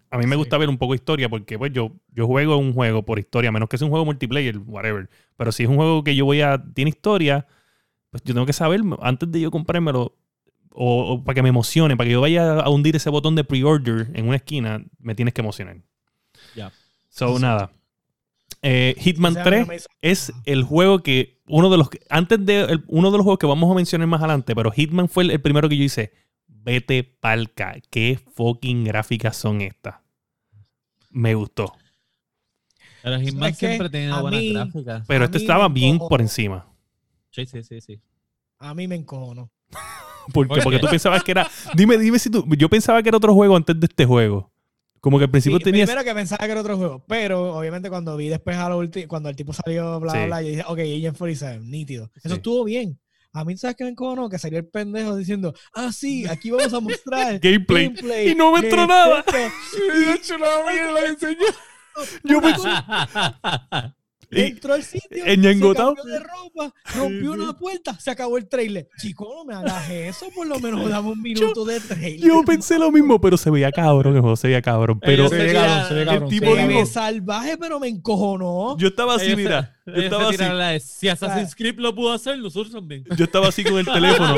A mí me Sí. gusta ver un poco de historia porque pues yo, yo juego un juego por historia, a menos que sea un juego multiplayer, whatever. Pero si es un juego que yo voy a... tiene historia, pues yo tengo que saber antes de yo comprármelo o, o para que me emocione, para que yo vaya a hundir ese botón de pre-order en una esquina, me tienes que emocionar. Ya. So, Sí. nada. Eh, Hitman O sea, a mí 3 no me hizo- es el juego que uno de los antes de el- uno de los juegos que vamos a mencionar más adelante, pero Hitman fue el, el primero que yo hice. Vete palca, qué fucking gráficas son estas. Me gustó, Pero Hitman siempre ha tenido A buenas mí- gráficas. pero este estaba bien por encima. Sí, sí, sí, sí. A mí me encojonó. Porque, ¿Por porque qué? tú pensabas que era. Dime, dime si tú. Yo pensaba que era otro juego antes de este juego. Como que al principio Sí, tenías. Primero que pensaba que era otro juego, pero obviamente cuando vi después a lo ulti- cuando el tipo salió, bla, bla, Sí. bla, yo dije, ok, Agent 47, nítido. Eso Sí. estuvo bien. A mí, ¿sabes qué me encojonó? Que salió el pendejo diciendo, ah, sí, aquí vamos a mostrar Gameplay. gameplay Y no me entró nada. esto". De hecho, la mierda que enseñó. Yo pensé. Entró al sitio, Eñangotado. se cambió de ropa, rompió una puerta, se acabó el trailer. Chico, no me hagas eso, por lo menos dame un minuto de trailer. Yo pensé lo mismo, pero se veía cabrón. El juego se veía cabrón. Pero Se ve se cabrón, se ve el cabrón. tipo se ve Se dijo- salvaje, pero me encojonó. yo estaba así, mira. Yo estaba así. de, si Assassin's Creed lo pudo hacer, nosotros también. Yo estaba así con el teléfono.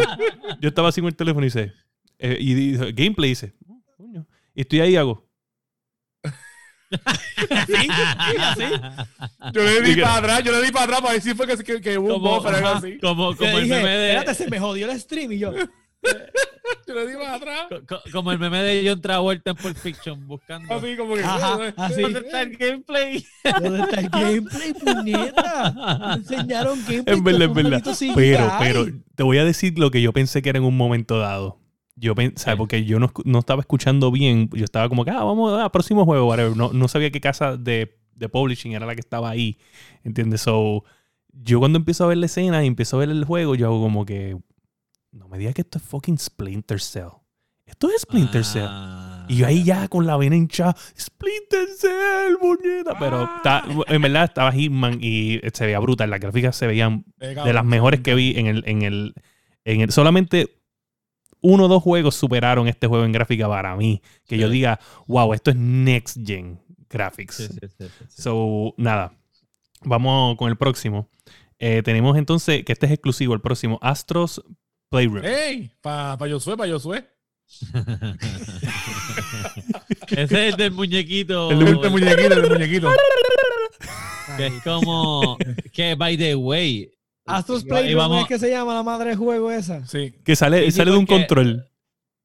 Yo estaba así con el teléfono y dice. eh, y dice, gameplay dice. "Oh, coño". Y estoy ahí Yo le di para atrás, yo le di para atrás para decir fue que, que, que hubo un como, buffer algo así. como, el dije, meme de espérate, se me jodió el stream y yo, Yo le di para atrás. co- co- como el meme de John Travolta en Pulp Fiction buscando Así como que. Ajá, así. ¿Dónde está el gameplay? ¿dónde está el gameplay, puñeta? Me enseñaron gameplay Es verdad, es verdad. Pero, pero, te voy a decir lo que yo pensé que era en un momento dado. Yo pensaba, porque yo no, no estaba escuchando bien. Yo estaba como que, ah, vamos a próximo juego, whatever. No, no sabía qué casa de, de publishing era la que estaba ahí. ¿Entiendes? So, yo cuando empiezo a ver la escena y empiezo a ver el juego, yo hago como que, no me digas que esto es fucking Splinter Cell. Esto es Splinter Cell. Ah. Y yo ahí ya con la vena hinchada, Splinter Cell, muñeca. Pero está- en verdad estaba Hitman y se veía brutal. Las gráficas se veían de las mejores que vi en el, en el, en el. Solamente uno o dos juegos superaron este juego en gráfica para mí. Que yo diga, wow, esto es next gen graphics. Sí, sí, sí, sí, sí. So, nada. Vamos con el próximo. Eh, tenemos entonces, que este es exclusivo, el próximo, Astros Playroom. ¡Ey! Para pa Josué, para Josué. Ese es el del muñequito. El de El de muñequito, el de muñequito. que es como. Que, by the way. Astros y Playroom vamos- es que se llama la madre de juego esa. Sí. Que sale, Sí, sale de un control.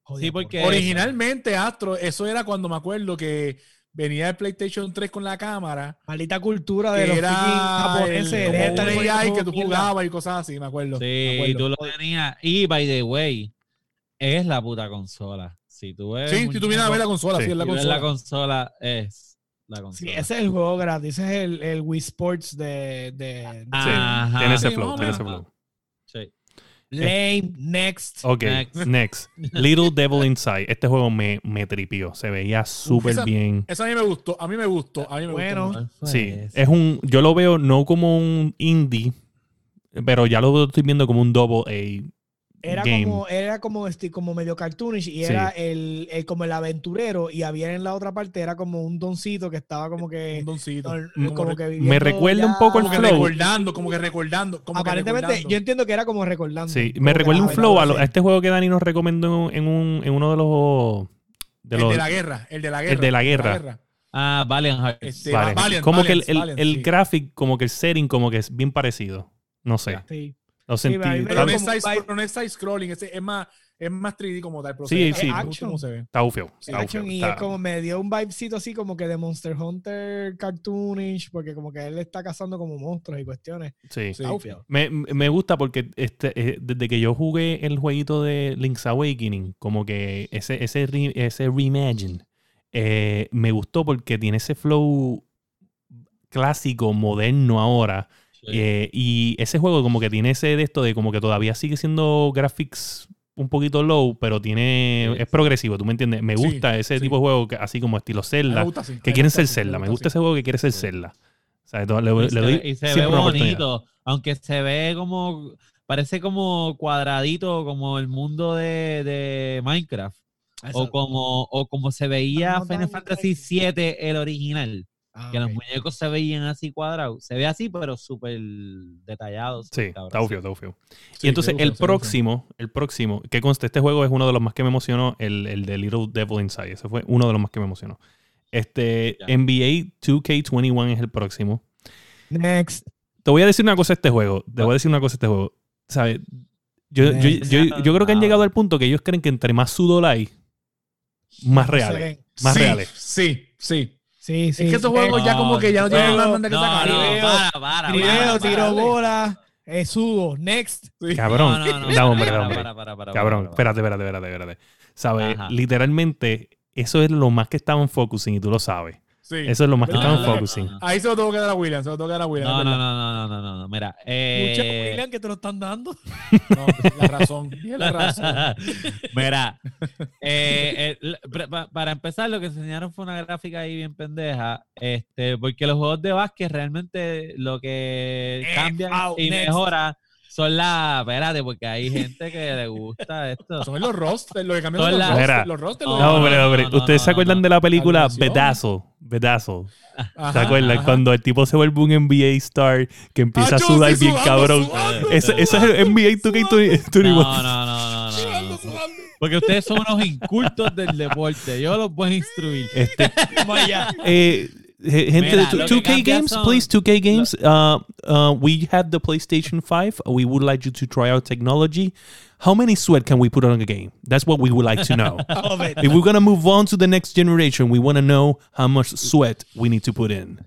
Joder, Sí, porque. Originalmente, Astro, eso era cuando me acuerdo que venía el PlayStation 3 con la cámara. Maldita cultura de los era el, japoneses. Como estar un poniendo AI que tú jugabas y cosas así, me acuerdo. me Sí, acuerdo. tú lo tenías. Y, by the way, es la puta consola. Si tú ves. Sí, si tú vienes a ver la consola, Sí. es la si ves consola. la consola, es la Sí, ese es el juego gratis. Ese es el, el Wii Sports de. de Ajá. Tiene ese Sí, flow, tiene ese flow. Sí. Lame. Next. Ok, Next. next. Little Devil Inside. Este juego me, me tripió. Se veía súper bien. Eso a mí me gustó, a mí me gustó, a mí me Bueno. gustó. ¿Cuál fue Sí, es un. Yo lo veo no como un indie, pero ya lo estoy viendo como un double A. Era game. como, era como, este, como medio cartoonish y Sí. era el, el- como el aventurero y había en la otra parte era como un doncito que estaba como que Un doncito. no, Como como re- que me recuerda un poco el como que flow. recordando, como que recordando. Como que Aparentemente recordando. yo entiendo que era como recordando. Sí, como me recuerda un flow a, lo- a aventura, este juego que Dani nos recomendó en, un, en uno de los. De el los de la guerra, el de la guerra. el de la guerra. Ah, Valiant Hearts. Este, Vale. Valiant, como Valiant, que el, el, Valiant, el sí. graphic, como que el setting, como que es bien parecido. No sé. Sí. Lo Sí, sentí. me Pero está, no es, como side, vibe- pero no es side scrolling, es, es más, es más 3D como tal. pero Sí, sí. Action. se ve. está ufio, Sí, está ufio, y está- es como me dio un vibecito así como que de Monster Hunter cartoonish porque como que él está cazando como monstruos y cuestiones. sí. Sí. Está ufio. Me, me gusta porque este, eh, desde que yo jugué el jueguito de Link's Awakening, como que ese, ese, re- ese reimagine, eh, me gustó porque tiene ese flow clásico, moderno ahora. Sí. Eh, y ese juego como que tiene ese de esto de como que todavía sigue siendo graphics un poquito low, pero tiene Sí. es progresivo, ¿tú me entiendes? Me Sí, gusta ese sí. tipo de juego que, así como estilo Me Zelda, gusta que quieren ser Zelda. Me gusta ese juego que quiere ser Sí. Zelda. O sea, le, le Y doy se ve- y se ve una bonito, aunque se ve como, parece como cuadradito, como el mundo de, de Minecraft, o como, o como se veía No Final Fantasy VII, el original, Ah, que los muñecos se veían así cuadrados, se ve así, pero súper detallado. Sí, está ufio, está ufio. Sí, y entonces el próximo, el próximo, que conste, este juego es uno de los más que me emocionó, el, el de Little Devil Inside. Ese fue uno de los más que me emocionó. Este. NBA 2K21 es el próximo. Next. Te voy a decir una cosa a este juego. Te voy a decir una cosa a este juego. ¿Sabes? Yo, yo, yo, yo creo que han llegado al punto que ellos creen que entre más sudor hay, más reales. Más sí, reales. Sí, sí. Sí, sí. es que esos juegos ya como que ya no tienen nada que No, sacar. no, Video, para, para, Video, para, tiro para. bola, eh, sudo. Next. Sí. Cabrón. No, no, no, Da, hombre, para, da, hombre. para, para, para, Cabrón, para, para. espérate, espérate, espérate, espérate. ¿Sabes? Literalmente, eso es lo más que estaban focusing y tú lo sabes. Sí. Eso es lo más que No, no, focusing. no. Ahí se lo tengo que dar a William, se lo tengo que dar a William. No, no, no, no, no, no, no, Mira, Mucha eh, William que te lo están dando. No, la razón. La razón. Mira, eh, eh, para empezar, lo que enseñaron fue una gráfica ahí bien pendeja, este, porque los juegos de básquet realmente lo que Eh, cambia foul, y next. mejora son las, espérate, porque hay gente que le gusta esto. Son los rosters, lo que cambian Son los rosters. Los rosters No, los- No, hombre, no, hombre. no, no, ¿Ustedes no, se acuerdan no. de la película? Bedazzle. Ajá, ¿Se acuerdan? ajá. Cuando el tipo se vuelve un NBA star que empieza a sudar bien sudando, cabrón. sudando. Ese, ese es el NBA 2K21. No, no, no, no. Porque ustedes son unos incultos del deporte. Yo los voy a instruir. Este, Vaya. eh, Mira, de 2K Games, son- please, 2K Games. Uh, uh, we have the PlayStation 5. We would like you to try our technology. How many sweat can we put on a game? That's what we would like to know. All of it. if we're going to move on to the next generation, we want to know how much sweat we need to put in.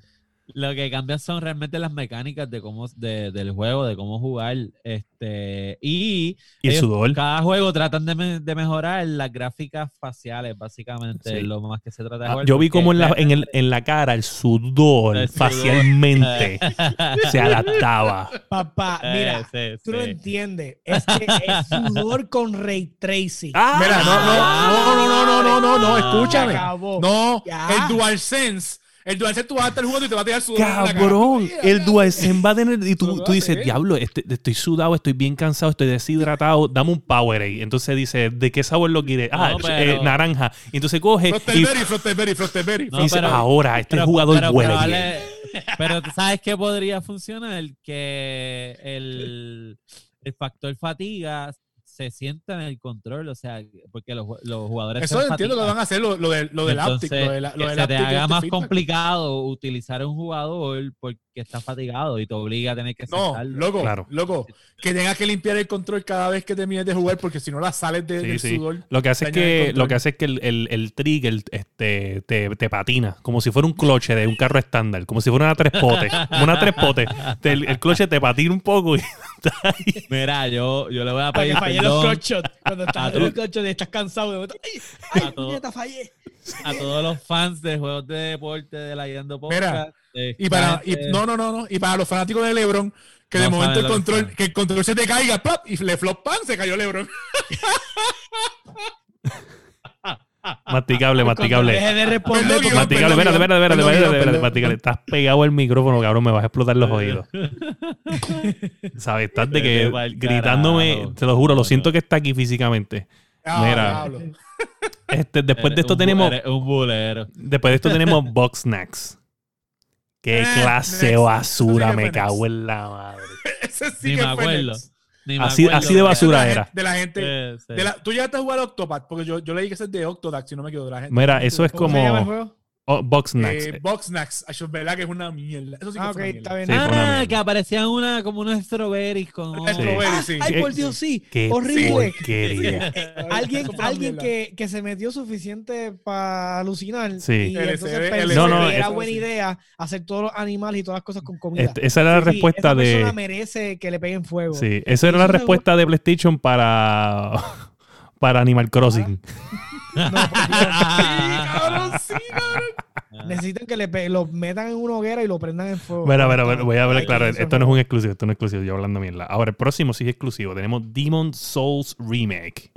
Lo que cambia son realmente las mecánicas de cómo, de- del juego, de cómo jugar. Este, y Y el ellos sudor. cada juego tratan de, me- de mejorar las gráficas faciales, básicamente, Sí. lo más que se trata de Ah, yo vi como en la, en, el, en la cara el sudor, El sudor. facialmente se adaptaba. Papá, mira, Eh, sí, tú no sí. entiendes. Es que es sudor con ray tracing. ¡Ah! Mira, no, no, no, no, no, no, no, no, Ah, escúchame. No, el DualSense. El DualSense tú vas a estar jugando y te va a tirar sudor. en la cara. Cabrón, Mira, el. DualSense va a tener. Y tú, tú dices, diablo, este- estoy sudado, estoy bien cansado, estoy deshidratado, dame un Powerade. Entonces dice, ¿de qué sabor lo quieres? Ah, No, eh, naranja. Y entonces coge y, Frostelberry, Frostelberry, Frostelberry. No, y dice, pero- ahora este Pero- jugador pero huele Pero tú sabes que podría funcionar que el, el factor fatiga se sienta en el control, o sea, porque los, los jugadores Eso entiendo que van a hacer lo, lo, del- lo del Entonces, áptico. Lo, de la- lo que del se te áptico haga este más feedback. complicado utilizar a un jugador porque está fatigado y te obliga a tener que No, sentarlo. loco, Claro. loco. Que tengas que limpiar el control cada vez que termines de jugar porque si no la sales de, Sí, del sí. sudor. Lo que hace es que, lo que, hace es que el, el, el trigger este, te, te patina, como si fuera un cloche de un carro estándar, como si fuera una tres potes. Como una tres potes. Te- el, el cloche te patina un poco y. Mira, yo, yo le voy a pedir los perdón clutch shots. Cuando estás en shot y estás cansado. De momento, ¡Ay! A ¡Ay, todo- puñeta, fallé! a todos los fans de juegos de deporte de la Yendo Mira, Podcast. de Y para, y, no, no, no, no. Y para los fanáticos de LeBron, que de momento el control, que el control se te caiga, ¡plop! y le flop pan, se cayó LeBron. Masticable, masticable. Deje de responder. Porque- Masticable, espérate, espérate, espérate, espérate, masticable. Estás pegado al micrófono, cabrón, me vas a explotar los oídos. ¿Sabes? Estás de que gritándome, te lo juro, lo siento que está aquí físicamente. Mira. Este, después de esto tenemos, un bulero. después de esto tenemos Box Snacks. Qué Eh, clase basura, me cago en la madre. Ese sí Ni me acuerdo. Así- acuerdo, así de basura era. De la gente. De la- tú llegaste a jugar Octopath, porque yo, yo leí que ese es de Octodax, si no me equivoco. De la gente. Mira, eso es ¿Cómo se llama el como juego? Oh, Box Snacks. Eh, Box Snacks. Ay, es verdad que es una mierda. Eso sí que Ah, fue ok, una está bien. Sí, Ah, que aparecían una, como unos strawberries con... Una strawberry, Ah, sí. Ay, ¿Qué- por Dios, sí. Qué Horrible. Alguien, alguien que, que se metió suficiente para alucinar. Sí. Y LSD, entonces pensó No, no, que era buena idea hacer todos los animales y todas las cosas con comida. Este- esa era la Sí, respuesta esa persona de. merece que le peguen fuego. Sí, esa era la respuesta de PlayStation para, para Animal Crossing. No, por Dios. Sí, cabrón, sí, cabrón. Necesitan que le lo metan en una hoguera y lo prendan en fuego. Mira, mira, mira, voy a hablar claro. Esto no es un exclusivo, esto no es exclusivo. Yo hablando mierda. Ahora, el próximo sí es exclusivo. Tenemos Demon Souls Remake.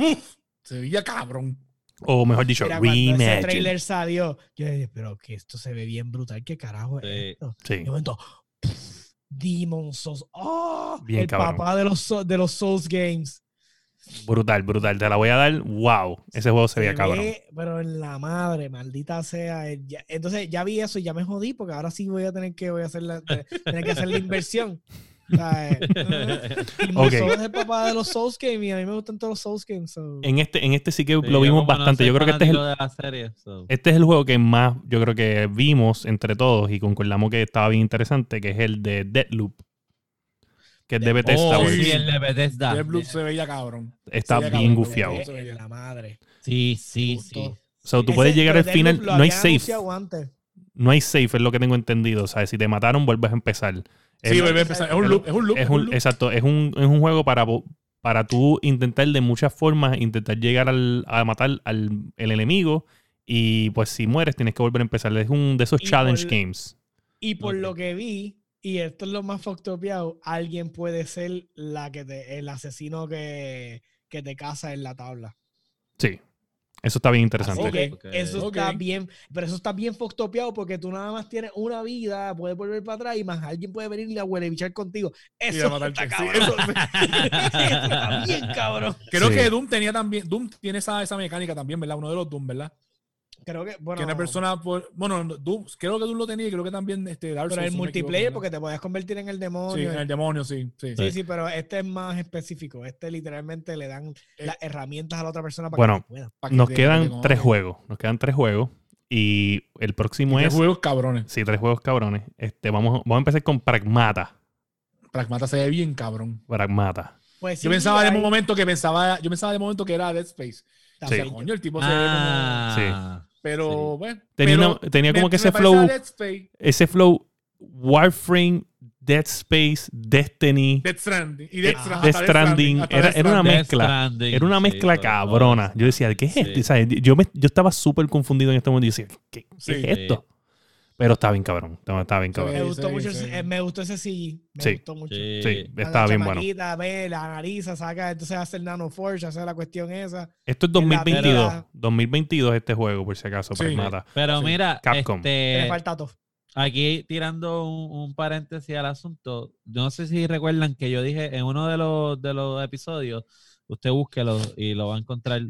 Se veía cabrón. O mejor dicho, Mira, cuando ese trailer salió, yo dije, pero que esto se ve bien brutal. ¿Qué carajo es Sí. esto? Sí. Y de momento, Demon Souls. ¡Oh! Bien el cabrón. papá de los, de los Souls Games. Brutal, brutal. Te la voy a dar. Wow. Ese juego se veía Se cabrón. ve, pero en la madre, maldita sea. ya- entonces ya vi eso y ya me jodí porque ahora sí voy a tener que, voy a hacer la, te- tener que hacer la inversión. O sea, eh, Demon Ok. Souls es el papá de los Souls Games y a mí me gustan todos los Souls Games. so- En este, en este sí que Sí, lo vimos bastante. yo creo que este es el, fanático de la serie, so. Este es el juego que más yo creo que vimos entre todos y concordamos que estaba bien interesante, que es el de Deadloop. Que es de Bethesda. Oh, sí, el de Bethesda. Se veía cabrón. Está veía bien gufiado. la madre. Sí, sí, sí. gustó. So, tú Ese- puedes llegar al final, no hay safe. antes. No hay safe, es lo que tengo entendido. O sea, si te mataron, vuelves a empezar. Sí, Es- vuelve a empezar. Es un loop, es un loop. es un, exacto, es un, es un juego para, para tú intentar de muchas formas, intentar llegar al, a matar al el enemigo. Y pues si mueres, tienes que volver a empezar. Es un de esos Y challenge por- games. Y por lo que vi, y esto es lo más factopeado, alguien puede ser la que te, el asesino que, que te caza en la tabla. Sí. Eso está bien interesante. Eso está bien, pero eso está bien factopeado porque tú nada más tienes una vida, puedes volver para atrás y más alguien puede venir y a huele bichar contigo. Eso está Sí, cabrón. eso- Eso está bien cabrón. Creo Sí. que Doom tenía también. Doom tiene esa, esa mecánica también, ¿verdad? Uno de los Doom, ¿verdad? Creo que, bueno, que una persona. Por, bueno, Doom, creo que Doom lo tenía y creo que también este, Dark pero Souls, el si equivoco, multiplayer porque te podías convertir en el Sí, demonio. en el demonio, sí. sí. Sí, sí, pero este es más específico. Este literalmente le dan Eh, las herramientas a la otra persona para bueno, que pueda. Pa' que Nos quedan que tres juegos. Nos quedan tres juegos. Y el próximo Tres es. juegos cabrones. Sí, tres juegos cabrones. Este, vamos, vamos a empezar con Pragmata. Pragmata se ve bien cabrón. Pragmata. Pues Yo sí, pensaba de hay- momento que pensaba, yo pensaba de momento que era Dead Space. O sea, coño, el tipo se ve Ah, como. Pero, bueno. Tenía, pero una- tenía me- como que ese flow. Dead Ese flow. Warframe, Dead Space, Destiny. Death Stranding. Y Death, Ah. Stranding, Death Stranding, era- era una mezcla. Stranding, Era una mezcla cabrona. Yo decía, ¿qué es Sí. esto? ¿sabes? Yo, me, yo estaba súper confundido en este momento. Y decía, ¿qué, qué Sí. es esto? Pero está bien cabrón. Estaba, estaba bien cabrón. Me gustó sí, mucho, sí. ese- me gustó ese CG. Me Sí. gustó mucho. Sí. La bien bueno. Ve la nariz, saca, entonces hace el Nano Forge, hace la cuestión esa. Esto es en la 2022. tela. 2022 este juego, por si acaso. Pero Sí. mira, Capcom. le este, falta todo. aquí tirando un, un paréntesis al asunto, yo no sé si recuerdan que yo dije en uno de los, de los episodios, usted búsquelo y lo va a encontrar.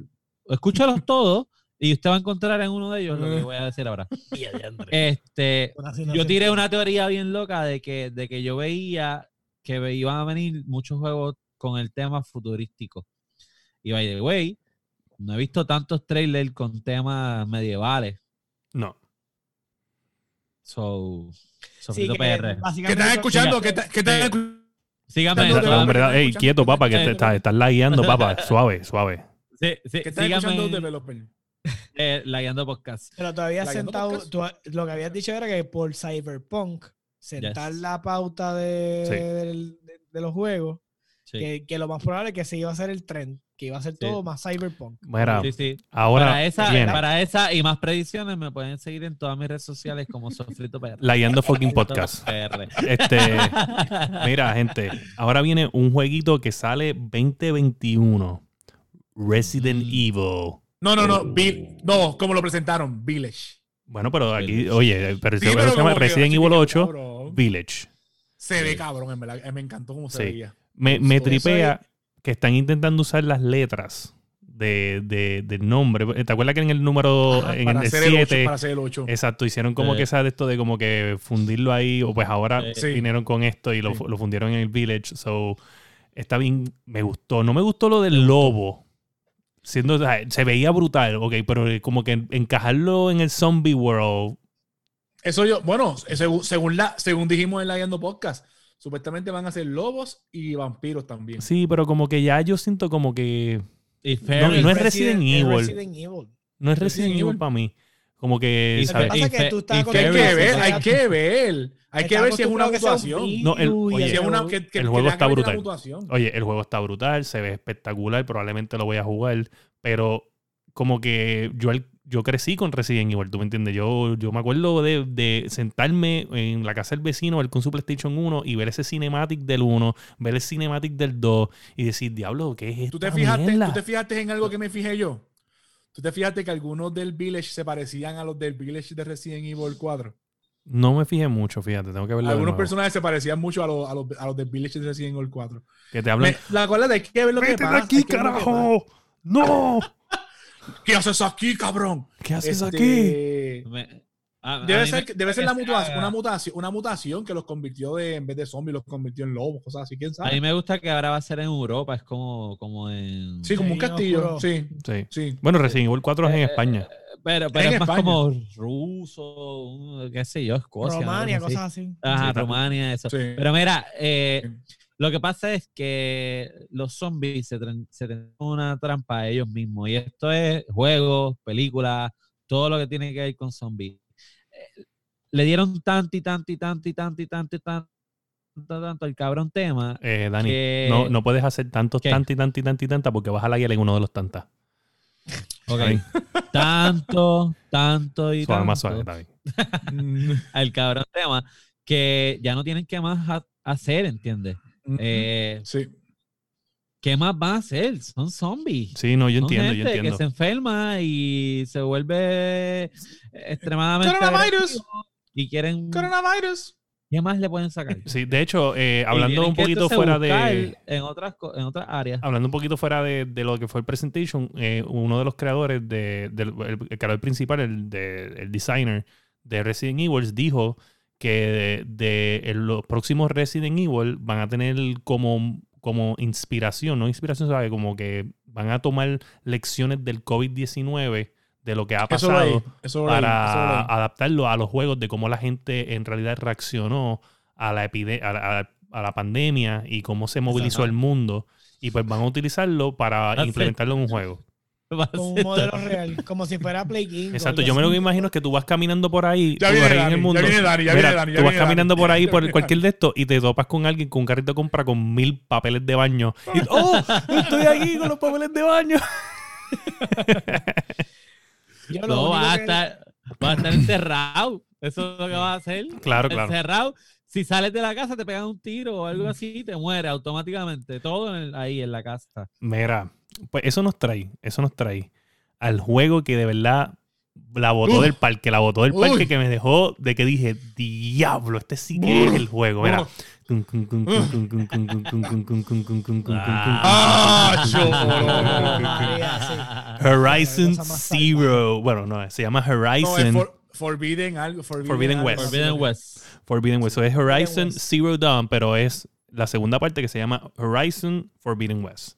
Escúchalos todos y usted va a encontrar en uno de ellos lo que voy a decir ahora. Este, yo tiré una teoría bien loca de que, de que yo veía que iban a venir muchos juegos con el tema futurístico. Y by the way, no he visto tantos trailers con temas medievales. No. So, Sí, que PR. ¿Qué eso- escuchando? ¿Qué estás- qué estás Sí. escuchando? Síganme. Hombre, ¿qué estás ey, quieto, papá, que Eh, te estás, estás lagueando, papá. Suave, suave. Sí, sí, ¿Qué estás escuchando developer? Eh, Lagueando Podcast. Pero todavía sentado, tú- lo que habías dicho era que por Cyberpunk, sentar Yes. la pauta de, Sí. del- de, de los juegos, Sí, que, que lo más probable es que se iba a hacer el trend, que iba a ser todo más Cyberpunk. Mira, sí, sí. ahora Para esa, viene para esa y más predicciones me pueden seguir en todas mis redes sociales como Sofrito PR. Lagueando fucking podcast. Este, mira, gente, ahora viene un jueguito que sale 2021. Resident Mm. Evil. No, no, no. Bill- no, como lo presentaron, Village. Bueno, pero aquí, Village. oye, pero Sí, ese pero se llama Resident Evil 8 cabrón. Village. Se ve Sí. cabrón, en verdad. Eh, Me encantó cómo se Sí. veía. Me, me tripea que están intentando usar las letras de, de, del nombre. ¿Te acuerdas que en el número, Ajá, en para, el hacer el 8, 7, para hacer el 8. exacto, hicieron como que esa de esto de como que fundirlo ahí, o pues ahora Sí. vinieron con esto y lo, Sí. lo fundieron en el Village. So, está bien, me gustó. No me gustó lo del lobo. Siendo, o sea, se veía brutal, ok, pero como que encajarlo en el zombie world. Eso yo, bueno, según, según, la, según dijimos en la Guiando Podcast, supuestamente van a ser lobos y vampiros también. Sí, pero como que ya yo siento como que Y No, no es Resident es Evil. Resident Evil. no es Resident Resident Evil Evil. para mí. Como que, pasa que tú estás Que hay que ver, hay que ver. Hay que ver si es una un. No, el- oye, Si es una, algo. que, que- el juego está brutal. Oye, el juego está brutal, se ve espectacular, probablemente lo voy a jugar, pero como que yo, el- yo crecí con Resident Evil, ¿tú me entiendes? Yo, yo me acuerdo de, de sentarme en la casa del vecino, ver con su PlayStation 1 y ver ese cinematic del 1, ver el cinematic del 2 y decir, diablo, ¿qué es esto? ¿Tú te, fijaste, ¿Tú te fijaste en algo que me fijé yo? ¿Tú te fijaste que algunos del Village se parecían a los del Village de Resident Evil 4? No me fijé mucho, fíjate, tengo que verlo. Algunos personajes se parecían mucho a los, a los, a los del Village de Resident Evil 4. Que te hablan. Me- la cual hay que ver lo que ¡Vete de pasa. aquí, carajo! ¡No! ¿Qué haces aquí, cabrón? ¿Qué haces Este, aquí? Me- a- a Debe ser, me- debe ser la mutación, una, mutación, una mutación que los convirtió de, en vez de zombies, los convirtió en lobos, cosas así, quién A sabe. mí me gusta que ahora va a ser en Europa, es como, como en... Sí, como un castillo. Sí, Sí. sí. Bueno, Resident Evil 4 es en Eh, España. Pero, pero En es más como ruso, qué sé yo, Escocia. Romania, cosas así. Ajá, Sí, Rumania, eso. Sí. Pero mira, eh, lo que pasa es que los zombies se, se tienen una trampa a ellos mismos. Y esto es juegos, películas, todo lo que tiene que ver con zombies. Le dieron tanto y tanto y tanto y tanto y tanto y tanto, tanto, al cabrón tema. Eh, Dani, que- no, no puedes hacer tantos, tanto y tanto y tanto y tanta porque vas a la guía en uno de los tantas. Ok. Tanto, tanto y Suave, tanto más suave, Dani. Al cabrón tema que ya no tienen que más ha- hacer, ¿entiendes? Eh, sí. ¿Qué más van a hacer? Son zombies. Sí, no, yo Son entiendo, yo gente entiendo. que se enferma y se vuelve extremadamente Coronavirus. agresivo y quieren Coronavirus. ¿qué más le pueden sacar? Sí, de hecho, eh, hablando un poquito fuera de. en otras en otras áreas. Hablando un poquito fuera de, de lo que fue el presentation, eh, uno de los creadores, de, del el, el creador principal, el, de- el designer de Resident Evil, dijo que de, de- los próximos Resident Evil van a tener como, como inspiración, no inspiración, ¿sabe? Como que van a tomar lecciones del COVID-19, de lo que ha Eso pasado, eso leí, eso para leí. adaptarlo a los juegos, de cómo la gente en realidad reaccionó a la, epide- a la, a- la pandemia y cómo se movilizó Ajá. el mundo. Y pues van a utilizarlo para That's it. implementarlo en un juego. Con un modelo real, como si fuera Play King. Exacto, yo me lo que imagino es que tú vas caminando por ahí, Ya viene ahí en el ya mundo. viene Dani, ya viene Dani, ya tú vas viene caminando Dani. por ahí por viene cualquier de estos y te topas con alguien con un carrito de compra con mil papeles de baño. Y, ¡Oh! Estoy aquí con los papeles de baño. Yo No, va a que- estar, va a estar encerrado. Eso es lo que va a hacer. Claro, claro. Encerrado. Si sales de la casa, te pegan un tiro o algo así, te muere automáticamente. Todo en el- ahí en la casa. Mira, pues eso nos trae, eso nos trae al juego que de verdad la botó del parque, la botó del Uy. parque que me dejó de que dije, diablo, este sí que es el juego. Mira. Ah, Ah, Horizon Zero. Bueno, no, se llama No, Horizon for- Forbidden algo. Forbidden, Forbidden algo. West. Forbidden West. Forbidden West. Eso es Horizon West. Zero Dawn, pero es la segunda parte que se llama Horizon Forbidden West.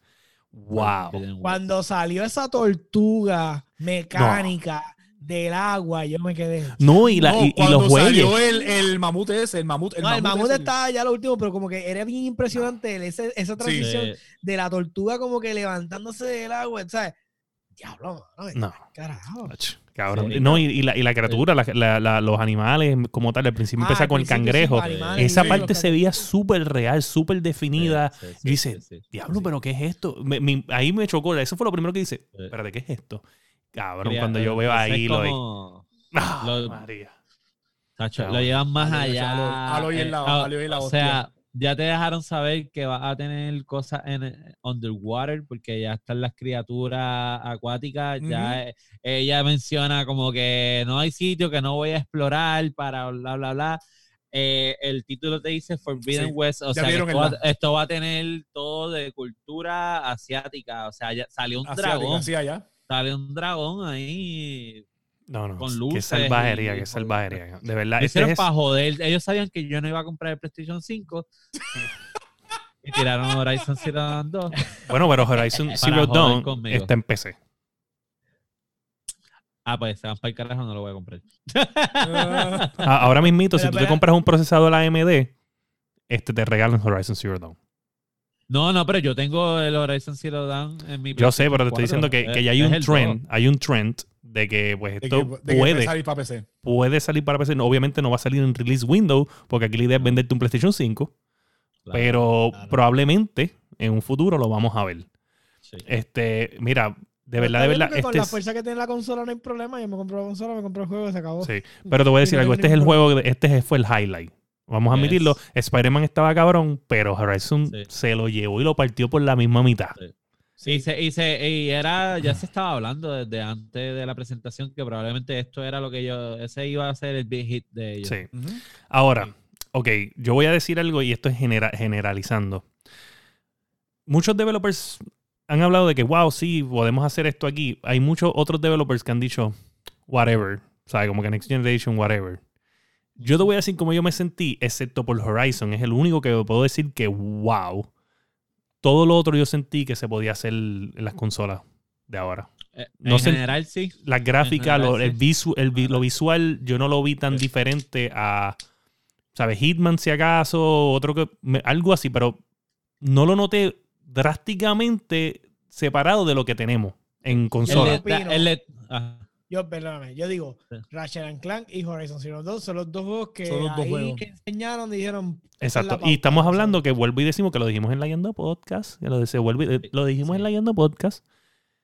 Wow. Forbidden West. Cuando salió esa tortuga mecánica del agua, yo me quedé. No, y, la, No, y, y los salió bueyes. el, el mamut ese, el mamut. El no, el mamut estaba ya lo último, pero como que era bien impresionante el- ese- esa transición Eh, de la tortuga como que levantándose del agua, ¿sabes? Diablo, mano, No. carajo. Cabrón. Sí. no, y, y la, y la criatura, la- la- la- los animales como tal, al principio Ah, empieza con el cangrejo. animales, Esa sí, parte se veía súper real, súper definida. sí, sí, Yo hice, sí, sí, Diablo, sí. pero ¿qué es esto? Me- me- ahí me chocó. Eso fue lo primero que hice. Sí. Espérate, ¿qué es esto? Cabrón, cuando yo veo ahí es lo de. como- ¡Ah, lo- María! Tacho, lo llevan más Aloy, allá. Aloy, Aloy en la- Aloy en la o sea, ya te dejaron saber que vas a tener cosas en eh, underwater porque ya están las criaturas acuáticas. Ya eh, ella menciona como que no hay sitio que no voy a explorar para bla bla bla. Eh, el título te dice Forbidden Sí, West, o sea, que esto, va, esto va a tener todo de cultura asiática, o sea, ya salió un Asiática, dragón, así allá. Salió un dragón ahí No, no. Con qué luces salvajería, y- qué salvajería. De verdad. Este hicieron es, para joder. Ellos sabían que yo no iba a comprar el PlayStation 5. y tiraron Horizon Zero Dawn 2. bueno, pero Horizon Zero Dawn conmigo. está en PC. Ah, pues se van para el carajo, no lo voy a comprar. Ah, Ah, ahora mismito, si tú te compras un procesador AMD, este te regalan Horizon Zero Dawn. No, no, pero yo tengo el Horizon Zero Dawn en mi Yo sé, pero te estoy 4. diciendo que, que ya hay Es un trend, hay un trend de que pues de esto que, de que puede, salir para PC. puede salir para PC. No, Obviamente no va a salir en release window, porque aquí la idea es venderte un PlayStation 5, 2. pero claro. probablemente en un futuro lo vamos a ver. Sí. Este, mira, de verdad, de verdad, porque Con este la fuerza que tiene la consola no hay problema. Yo me compro la consola, me compro el juego y se acabó. sí. Pero te voy a decir No algo, este es el juego, este fue el highlight. Vamos a Yes. admitirlo, Spider-Man estaba cabrón, pero Horizon Sí. se lo llevó y lo partió por la misma mitad. Sí, y, se, y, se- y era, ya se estaba hablando desde antes de la presentación que probablemente esto era lo que yo, ese iba a ser el big hit de ellos. Sí. Ahora, Sí. ok, yo voy a decir algo y esto es genera- generalizando. Muchos developers han hablado de que, wow, sí, podemos hacer esto aquí. Hay muchos otros developers que han dicho, whatever, o sea, como que Next Generation, whatever. Yo te voy a decir cómo yo me sentí, excepto por Horizon. Es el único que puedo decir que, wow. Todo lo otro yo sentí que se podía hacer en las consolas de ahora. Eh, No en sé- general sí. Las gráficas, general, lo, el sí. visu- el lo visual, yo no lo vi tan diferente a, ¿sabes? Hitman, si acaso, otro que, me- algo así, pero no lo noté drásticamente separado de lo que tenemos en El consola. de- el de- ajá. Yo, perdóname, yo digo, Sí. Ratchet and Clank y Horizon Zero Dawn son los dos juegos que Son los dos ahí juegos. enseñaron dijeron. Exacto. Y estamos hablando que vuelvo y decimos que lo dijimos en la Yendo Podcast, que lo, se vuelve- eh, lo dijimos en Sí. la Yendo Podcast.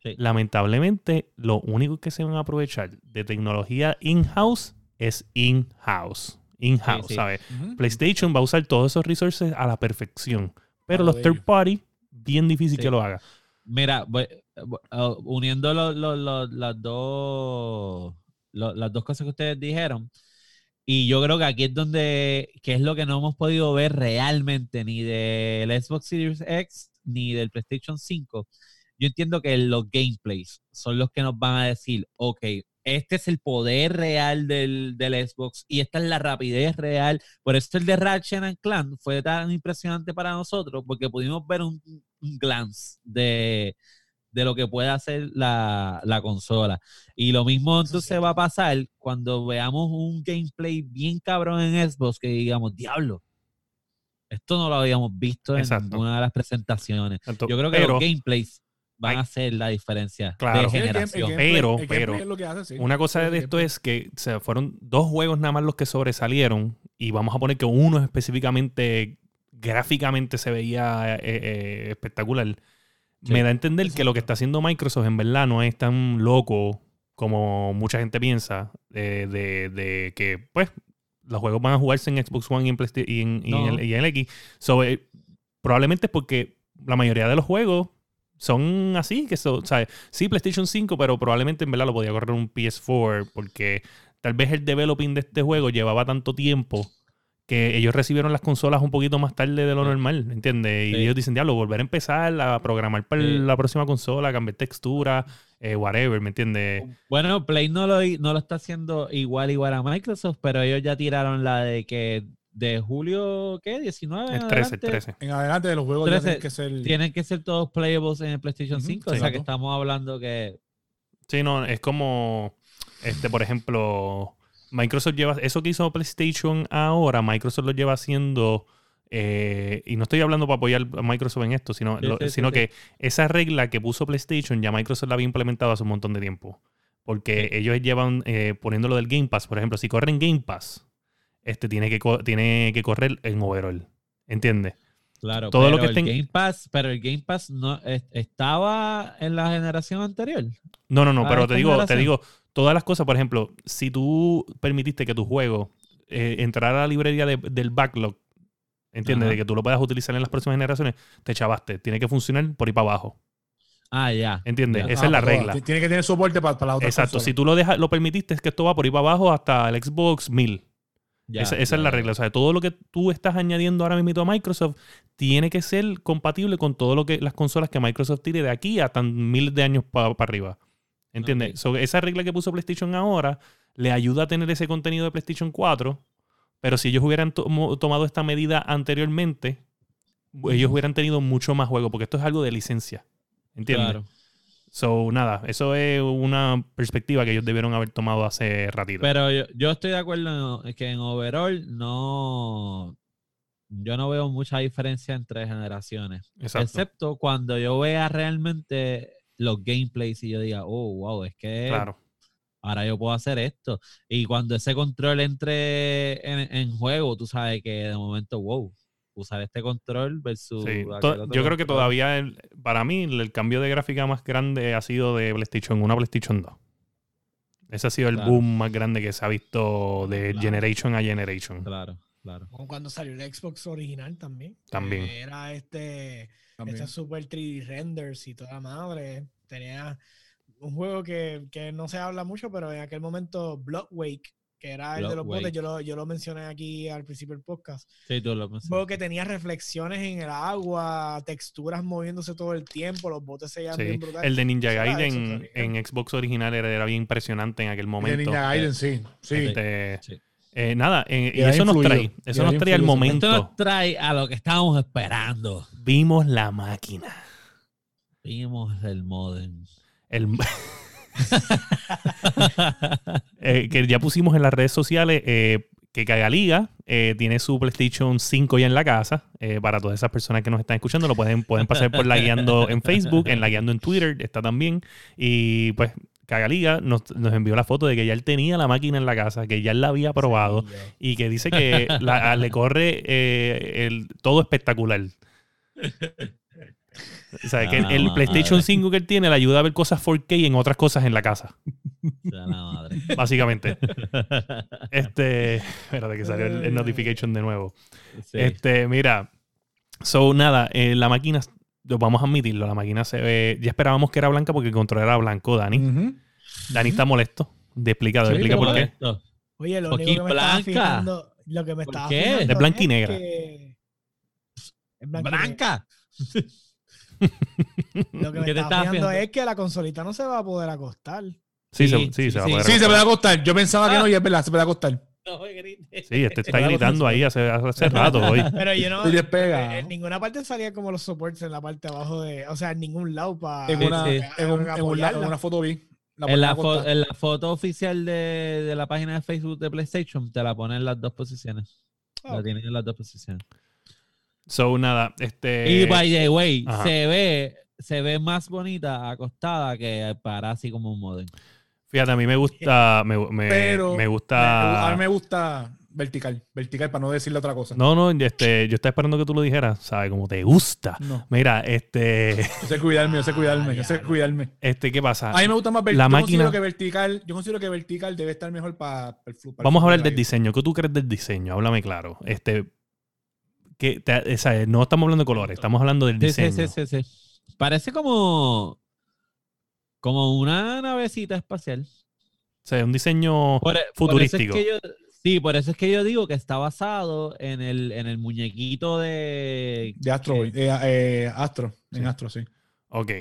Sí. Lamentablemente, lo único que se van a aprovechar de tecnología in-house es in-house. In-house, Sí, sí. ¿sabes? PlayStation va a usar todos esos resources a la perfección. Pero los third party, bien difícil Sí. que lo haga. Mira, uh, uniendo lo- lo- lo- las dos las dos cosas que ustedes dijeron, y yo creo que aquí es donde, que es lo que no hemos podido ver realmente ni del Xbox Series X ni del PlayStation 5. Yo entiendo que los gameplays son los que nos van a decir, ok, este es el poder real del, del Xbox y esta es la rapidez real. Por eso el de Ratchet and Clank fue tan impresionante para nosotros, porque pudimos ver un, un glance de, de lo que puede hacer la, la consola. Y lo mismo entonces va a pasar cuando veamos un gameplay bien cabrón en Xbox que digamos, diablo, esto no lo habíamos visto en ninguna de las presentaciones. Yo creo que pero los gameplays van hay- a hacer la diferencia Claro. de Sí, el game- el generación. gameplay- Pero, el pero, es lo que hace, sí. una cosa de esto es que se fueron dos juegos nada más los que sobresalieron y vamos a poner que uno específicamente gráficamente se veía eh, eh, espectacular. Sí. Me da a entender que lo que está haciendo Microsoft en verdad no es tan loco como mucha gente piensa de, de- de que pues los juegos van a jugarse en Xbox One y en, y en, y en el, y en el X. So, eh, probablemente es porque la mayoría de los juegos son así, que son, ¿sabes? Sí, PlayStation 5, pero probablemente en verdad lo podía correr un PS4 porque tal vez el developing de este juego llevaba tanto tiempo que ellos recibieron las consolas un poquito más tarde de lo Sí. normal, ¿entiendes? Y Sí. ellos dicen, diablo, volver a empezar a programar para Sí. la próxima consola, cambiar textura, eh, whatever, ¿me entiendes? Bueno, Play no lo, no lo está haciendo igual igual a Microsoft, pero ellos ya tiraron la de que de julio, ¿qué? 19. en El 13, el adelante, 13. En adelante de los juegos ya 13, tienen que ser. Tienen que ser todos playables en el PlayStation Ujú, 5. sí. o sea que estamos hablando que. Sí, no, es como, este, por ejemplo, Microsoft lleva, eso que hizo PlayStation ahora, Microsoft lo lleva haciendo, eh, y no estoy hablando para apoyar a Microsoft en esto, sino, Sí, lo- sí, sí, sino sí. que esa regla que puso PlayStation ya Microsoft la había implementado hace un montón de tiempo. Porque ellos llevan eh, poniéndolo del Game Pass, por ejemplo, si corren Game Pass, este tiene que, tiene que correr en overall. ¿Entiendes? Claro, Todo lo pero que el estén- Game Pass, pero el Game Pass no es- estaba en la generación anterior. No, no, no, Ah, pero te digo, te digo, todas las cosas, por ejemplo, si tú permitiste que tu juego eh, entrara a la librería de- del backlog, ¿entiendes? Ajá. De que tú lo puedas utilizar en las próximas generaciones, te chavaste. Tiene que funcionar por ahí para abajo. Ah, ya. ¿Entiendes? Ya. Esa Ah, es la para regla. todas. Tiene que tener soporte para, para la otra Exacto. Si tú lo dejas, lo permitiste, es que esto va por ahí para abajo hasta el Xbox 1000. ya, esa esa ya, es la regla. O sea, todo lo que tú estás añadiendo ahora mismo a Microsoft tiene que ser compatible con todo lo que las consolas que Microsoft tire de aquí hasta miles de años para arriba. ¿Entiendes? So, esa regla que puso PlayStation ahora le ayuda a tener ese contenido de PlayStation 4. Pero si ellos hubieran tomado esta medida anteriormente, ellos hubieran tenido mucho más juego, porque esto es algo de licencia. ¿Entiendes? Claro. So, nada, eso es una perspectiva que ellos debieron haber tomado hace ratito. Pero yo, yo estoy de acuerdo en que en overall no. Yo no veo mucha diferencia entre generaciones. Exacto. Excepto cuando yo vea realmente los gameplays y yo diga, oh, wow, es que claro. ahora yo puedo hacer esto. Y cuando ese control entre en, en juego, tú sabes que de momento, wow, usar este control versus. Sí, yo creo que todavía, el- para mí, el, el cambio de gráfica más grande ha sido de PlayStation 1 a PlayStation 2. Ese ha sido el Claro. boom más grande que se ha visto de Claro. Generation a Generation. Claro, claro. Como cuando salió el Xbox original también. También. Era este, También. este super 3D renders y toda madre. Tenía un juego que, que no se habla mucho, pero en aquel momento Blood Wake, que era el de los botes, yo lo, yo lo mencioné aquí al principio del podcast. Sí, tú lo Un juego que tenía reflexiones en el agua, texturas moviéndose todo el tiempo, los botes se veían Sí. bien brutales. El de Ninja Gaiden todavía. en Xbox original era, era bien impresionante en aquel De momento. Ninja Gaiden, sí. Sí. Este, Sí. Eh, nada, eh, y eso nos trae, eso nos trae al momento. Esto nos trae a lo que estábamos esperando. Vimos la máquina. Vimos el modem. El, eh, que ya pusimos en las redes sociales eh, que Cagaliga eh, tiene su PlayStation 5 ya en la casa. Eh, para todas esas personas que nos están escuchando, lo pueden, pueden pasar por la guiando en Facebook, en la guiando en Twitter, está también. Y pues Cagaliga nos, nos envió la foto de que ya él tenía la máquina en la casa, que ya él la había probado Sí, y que dice que la- a- le corre eh, el, todo espectacular. O sea, que el, el Ah, PlayStation madre. 5 que él tiene le ayuda a ver cosas 4K en otras cosas en la casa, la madre. básicamente. Este, espérate que salió el, el notification de nuevo. Sí. Este, mira, so nada, eh, la máquina, vamos a admitirlo, la máquina se ve, ya esperábamos que era blanca porque el control era blanco, Dani. Dani está molesto. De explicado, Sí, explica por qué. Esto. Oye, lo único que me estaba blanca. fijando, lo que me ¿Por estaba qué? fijando Es blanca y es negra. que- es blanca y negra. ¡Blanca! Lo que me ¿Qué te estaba fijando fijando? es que la consolita no se va a poder acostar. Sí, Sí, se, sí, sí, se va a sí. poder Sí, se puede acostar. Yo pensaba que no y es verdad, se puede acostar. No me grites. Sí, este está gritando ahí hace, hace rato hoy. Pero yo no. Y despega. En ninguna parte salía como los supports en la parte de abajo de. O sea, en ningún lado para. En una, sí. en un- en un la- en una foto vi. La En la, ponen fo- acostada. en la foto oficial de, de la página de Facebook de PlayStation te la ponen en las dos posiciones. La tienen en las dos posiciones. So, nada, este. y by the way, ajá. se ve, se ve más bonita acostada que para así como un modem. Fíjate, a mí me gusta. Me, me, Pero me me- gusta. a mí me gusta vertical. Vertical para no decirle otra cosa. No, no, este, yo estaba esperando que tú lo dijeras, ¿sabes? Como te gusta. No. Mira, este. Yo sé cuidarme, yo sé cuidarme, yo sé cuidarme. Este, ¿qué pasa? A mí me gusta más vertical. La yo máquina- considero que vertical, yo considero que vertical debe estar mejor para el flu. para el Vamos a flujo hablar del diseño. ¿Qué tú crees del diseño? Háblame claro. Este. Que te- o sea, no estamos hablando de colores, estamos hablando del diseño. sí, sí, sí, sí. Parece como, como una navecita espacial. O sea, un diseño Por- por eso es futurístico. que yo- sí, por eso es que yo digo que está basado en el, en el muñequito de... De Astro, que- eh, eh, Astro, en Sí. Astro, sí. Ok.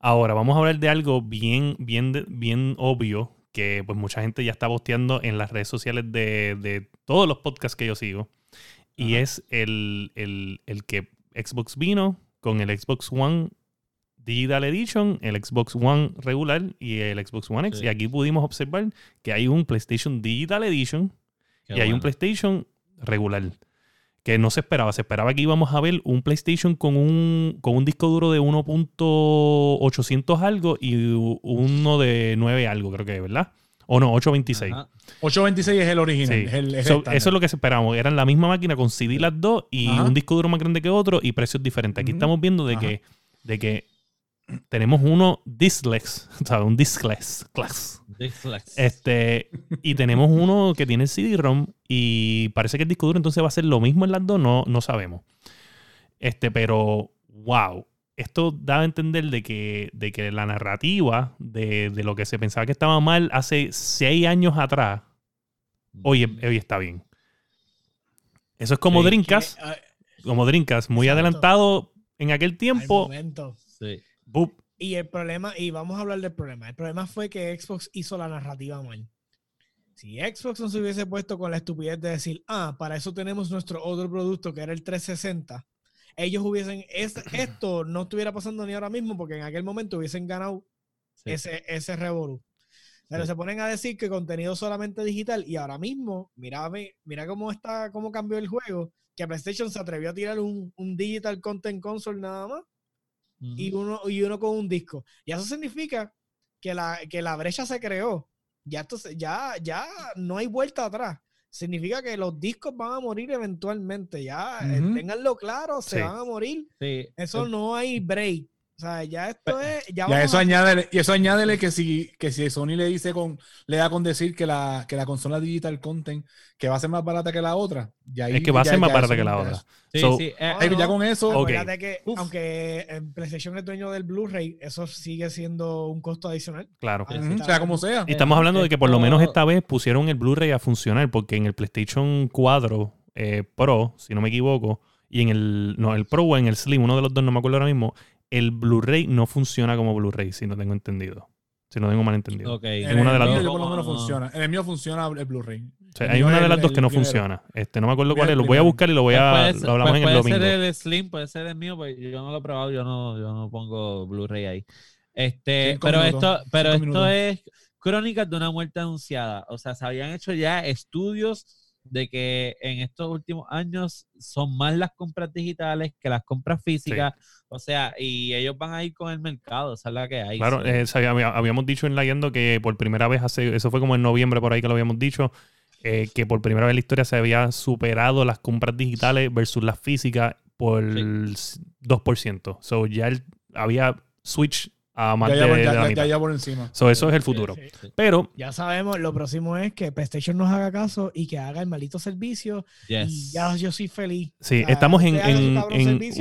Ahora, vamos a hablar de algo bien, bien, bien obvio que pues mucha gente ya está posteando en las redes sociales de, de todos los podcasts que yo sigo. Y Ajá. es el, el- el que Xbox vino con el Xbox One Digital Edition, el Xbox One regular y el Xbox One X. Sí. Y aquí pudimos observar que hay un PlayStation Digital Edition Qué y hay un. PlayStation regular. Que no se esperaba. Se esperaba que íbamos a ver un PlayStation con un, con un disco duro de 1.800 algo y uno de 9 algo, creo que, ¿verdad? O no, 826. Ajá. 826 es el original. Sí. es el- es el So, estándar. eso es lo que se esperábamos. Eran la misma máquina con CD las dos y Ajá. un disco duro más grande que otro y precios diferentes. Aquí estamos viendo de Ajá. que, de que tenemos uno diskless, o sea, un diskless class. Dislex. Este, y tenemos uno que tiene CD-ROM y parece que el disco duro entonces va a ser lo mismo en las dos, no, no sabemos. Este, pero, wow. Esto da a entender de que, de que la narrativa de, de lo que se pensaba que estaba mal hace seis años atrás, hoy, hoy está bien. Eso es como Sí. Que, eh, como Dreamcast, muy Exacto. adelantado en aquel tiempo. momento. Sí. Y el problema, y vamos a hablar del problema. El problema fue que Xbox hizo la narrativa mal. Si Xbox no se hubiese puesto con la estupidez de decir, ah, para eso tenemos nuestro otro producto que era el 360, ellos hubiesen, es- esto no estuviera pasando ni ahora mismo porque en aquel momento hubiesen ganado Sí. ese, ese revolú. Pero Sí. se ponen a decir que contenido solamente digital y ahora mismo, mira, mira cómo está, cómo cambió el juego, que PlayStation se atrevió a tirar un, un digital content console nada más y uno, y uno con un disco. Y eso significa que la, que la brecha se creó. Ya, esto se- ya, ya no hay vuelta atrás. significa que los discos van a morir eventualmente. Ya, eh, Ujú. ténganlo claro, se Sí. van a morir. Sí. Eso no hay break. O sea, ya esto es. Ya Y eso a- añádele, y eso añádele que si, que si Sony le dice con, le da con decir que la, que la consola digital content que va a ser más barata que la otra, ya ahí- Es que va a ya- ser más ya barata que la otra. Sí, So- sí. eh, No, ya con eso, Ok. Acuérdate que, Uf. aunque en PlayStation es dueño del Blu-ray, eso sigue siendo un costo adicional. Claro. Ujú, sea como sea. Y estamos hablando de que por lo menos esta vez pusieron el Blu-ray a funcionar, porque en el PlayStation 4 eh, Pro, si no me equivoco, y en el, no, el Pro o en el Slim, uno de los dos, no me acuerdo ahora mismo, el Blu-ray no funciona como Blu-ray, si no tengo entendido. Si no tengo mal entendido. Ok. En una de las mío dos. yo por lo menos No. funciona. En el mío funciona el Blu-ray. O sea, el hay una de las el- dos que no funciona. Este, no me acuerdo cuál es, lo voy a buscar y lo voy Pues a puede lo ser- hablamos pues en el puede domingo. ser el Slim, puede ser el mío, pues yo no lo he probado, yo no, yo no pongo Blu-ray ahí. Este, Cinco pero minutos, esto, pero esto minutos. es crónicas de una muerte anunciada. O sea, se habían hecho ya estudios de que en estos últimos años son más las compras digitales que las compras físicas. O sea, y ellos van a ir con el mercado, esa es la que hay. Claro, Sí. eh, habíamos dicho en la Yendo que por primera vez hace, eso fue como en noviembre por ahí que lo habíamos dicho, eh, que por primera vez en la historia se había superado las compras digitales versus las físicas por el 2%. So ya el- había switch a más Ya, de, ya, de ya, la ya, mitad. ya, ya por encima. So eso es el futuro. Sí. Sí. Pero Ya sabemos, lo próximo es que PlayStation nos haga caso y que haga el maldito servicio. Y ya yo soy feliz. sí, O sea, estamos en, en-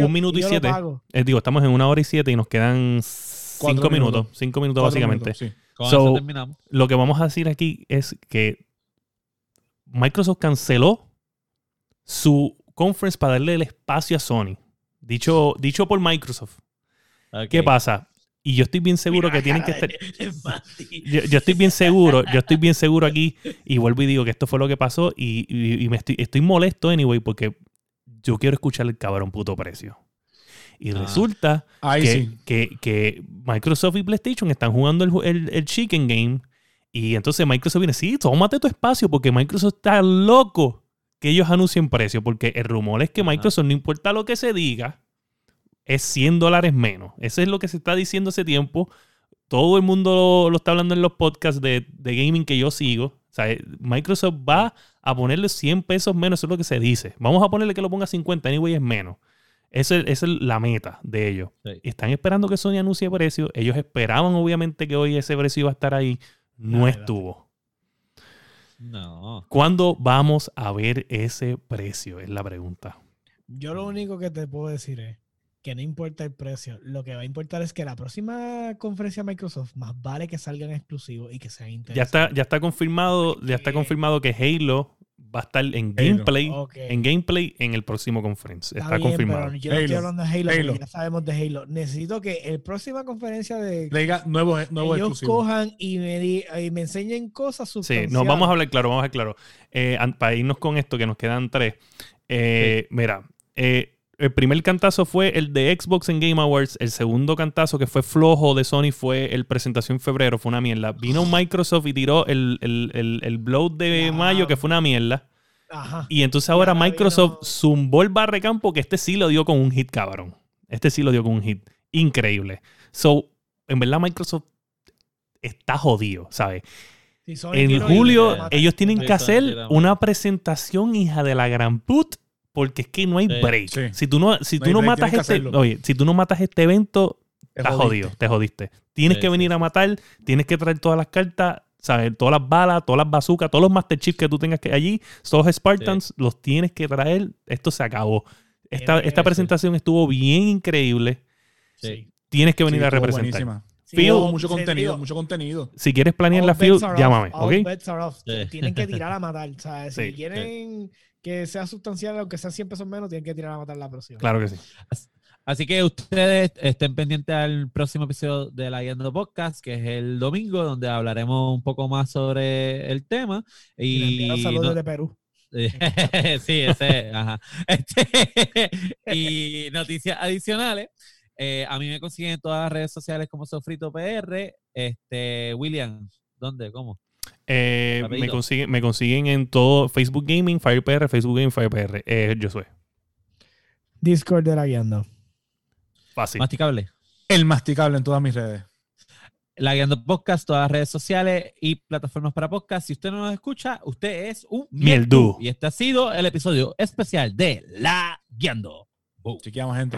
un minuto y siete. Eh, digo, estamos en una hora y siete y nos quedan Cuatro cinco minutos. minutos. Cinco minutos Cuatro básicamente. minutos, sí. Con So- eso terminamos. lo que vamos a decir aquí es que Microsoft canceló su conference para darle el espacio a Sony. Dicho, dicho por Microsoft. ¿Qué Ok. pasa? Y yo estoy bien seguro que tienen que estar. Yo, yo estoy bien seguro, yo estoy bien seguro aquí y vuelvo y digo que esto fue lo que pasó y, y- y me estoy, estoy molesto anyway porque yo quiero escuchar el cabrón puto precio. Y Ah. resulta que, sí. que- que Microsoft y PlayStation están jugando el, el- el chicken game. Y entonces Microsoft viene, sí, tómate tu espacio porque Microsoft está loco que ellos anuncien precio. Porque el rumor es que. Microsoft, no importa lo que se diga, es 100 dólares menos. Eso es lo que se está diciendo hace tiempo. Todo el mundo lo, lo está hablando en los podcasts de, de gaming que yo sigo. O sea, eh, Microsoft va a ponerle 100 pesos menos, eso es lo que se dice. Vamos a ponerle que lo ponga 50, anyway es menos. Esa es, esa es la meta de ellos. Sí. Están esperando que Sony anuncie precio. Ellos esperaban, obviamente, que hoy ese precio iba a estar ahí. No Ay, estuvo. No. ¿Cuándo vamos a ver ese precio? Es la pregunta. Yo lo único que te puedo decir es que no importa el precio. Lo que va a importar es que la próxima conferencia de Microsoft más vale que salgan exclusivos y que sean Ya interesantes. está, ya está confirmado, ya está confirmado que Halo va a estar en Halo. gameplay, en gameplay en el próximo conference. Está, bien, confirmado. pero yo no estoy hablando de Halo, porque ya sabemos de Halo. Necesito que el próxima conferencia de Le diga nuevos, nuevos ellos cojan y me, di- y me enseñen cosas Sí, sustanciales. nos vamos a hablar claro, vamos a hablar claro. Eh, para irnos con esto, que nos quedan tres. Eh, Mira, eh, el primer cantazo fue el de Xbox en Game Awards. El segundo cantazo, que fue flojo de Sony, fue el presentación en febrero. Fue una mierda. Vino Microsoft y tiró el, el, el, el blow de mayo, que fue una mierda. Ajá. Y entonces ahora Microsoft vino- zumbó el barrecampo, que este sí lo dio con un hit, cabrón. Este sí lo dio con un hit. Increíble. So, en verdad, Microsoft está jodido, ¿sabes? En julio ellos tienen que hacer una presentación hija de la gran put porque es que no hay Sí. break. Sí. Si tú no, si No tú no break, matas este, oye, si tú no matas este evento, Te estás jodiste. jodido, te jodiste. Tienes Sí, que sí, venir a matar, tienes que traer todas las cartas, ¿sabes? Todas las balas, todas las bazookas, todos los Master Chief que tú tengas que allí, todos los Spartans, los tienes que traer. Esto se acabó. Esta, esta presentación estuvo bien increíble. Sí. Tienes que venir Sí, a representar. buenísima. En mucho sentido, contenido, mucho contenido. Si quieres planear all la field, llámame, all ¿ok? bets are off. Sí. Tienen que tirar a matar. Sea, si Sí, quieren que sea sustancial, aunque sea 100 pesos menos, tienen que tirar a matar la próxima. Claro que sí. Así que ustedes estén pendientes al próximo episodio de la Yendo Podcast, que es el domingo, donde hablaremos un poco más sobre el tema. Y saludos no- de Perú. sí, ese, ajá. Este, y noticias adicionales. eh, a mí me consiguen en todas las redes sociales como Sofrito PR. Este, William, ¿dónde? ¿Cómo? Eh, me, consiguen, me consiguen en todo Facebook Gaming, FirePR, Facebook Gaming, FirePR. Eh, yo soy. Discord de la guiando. Fácil. Masticable. El masticable en todas mis redes. La Guiando Podcast, todas las redes sociales y plataformas para podcast. Si usted no nos escucha, usted es un Mieldu. Y este ha sido el episodio especial de La Guiando. Chequeamos, gente.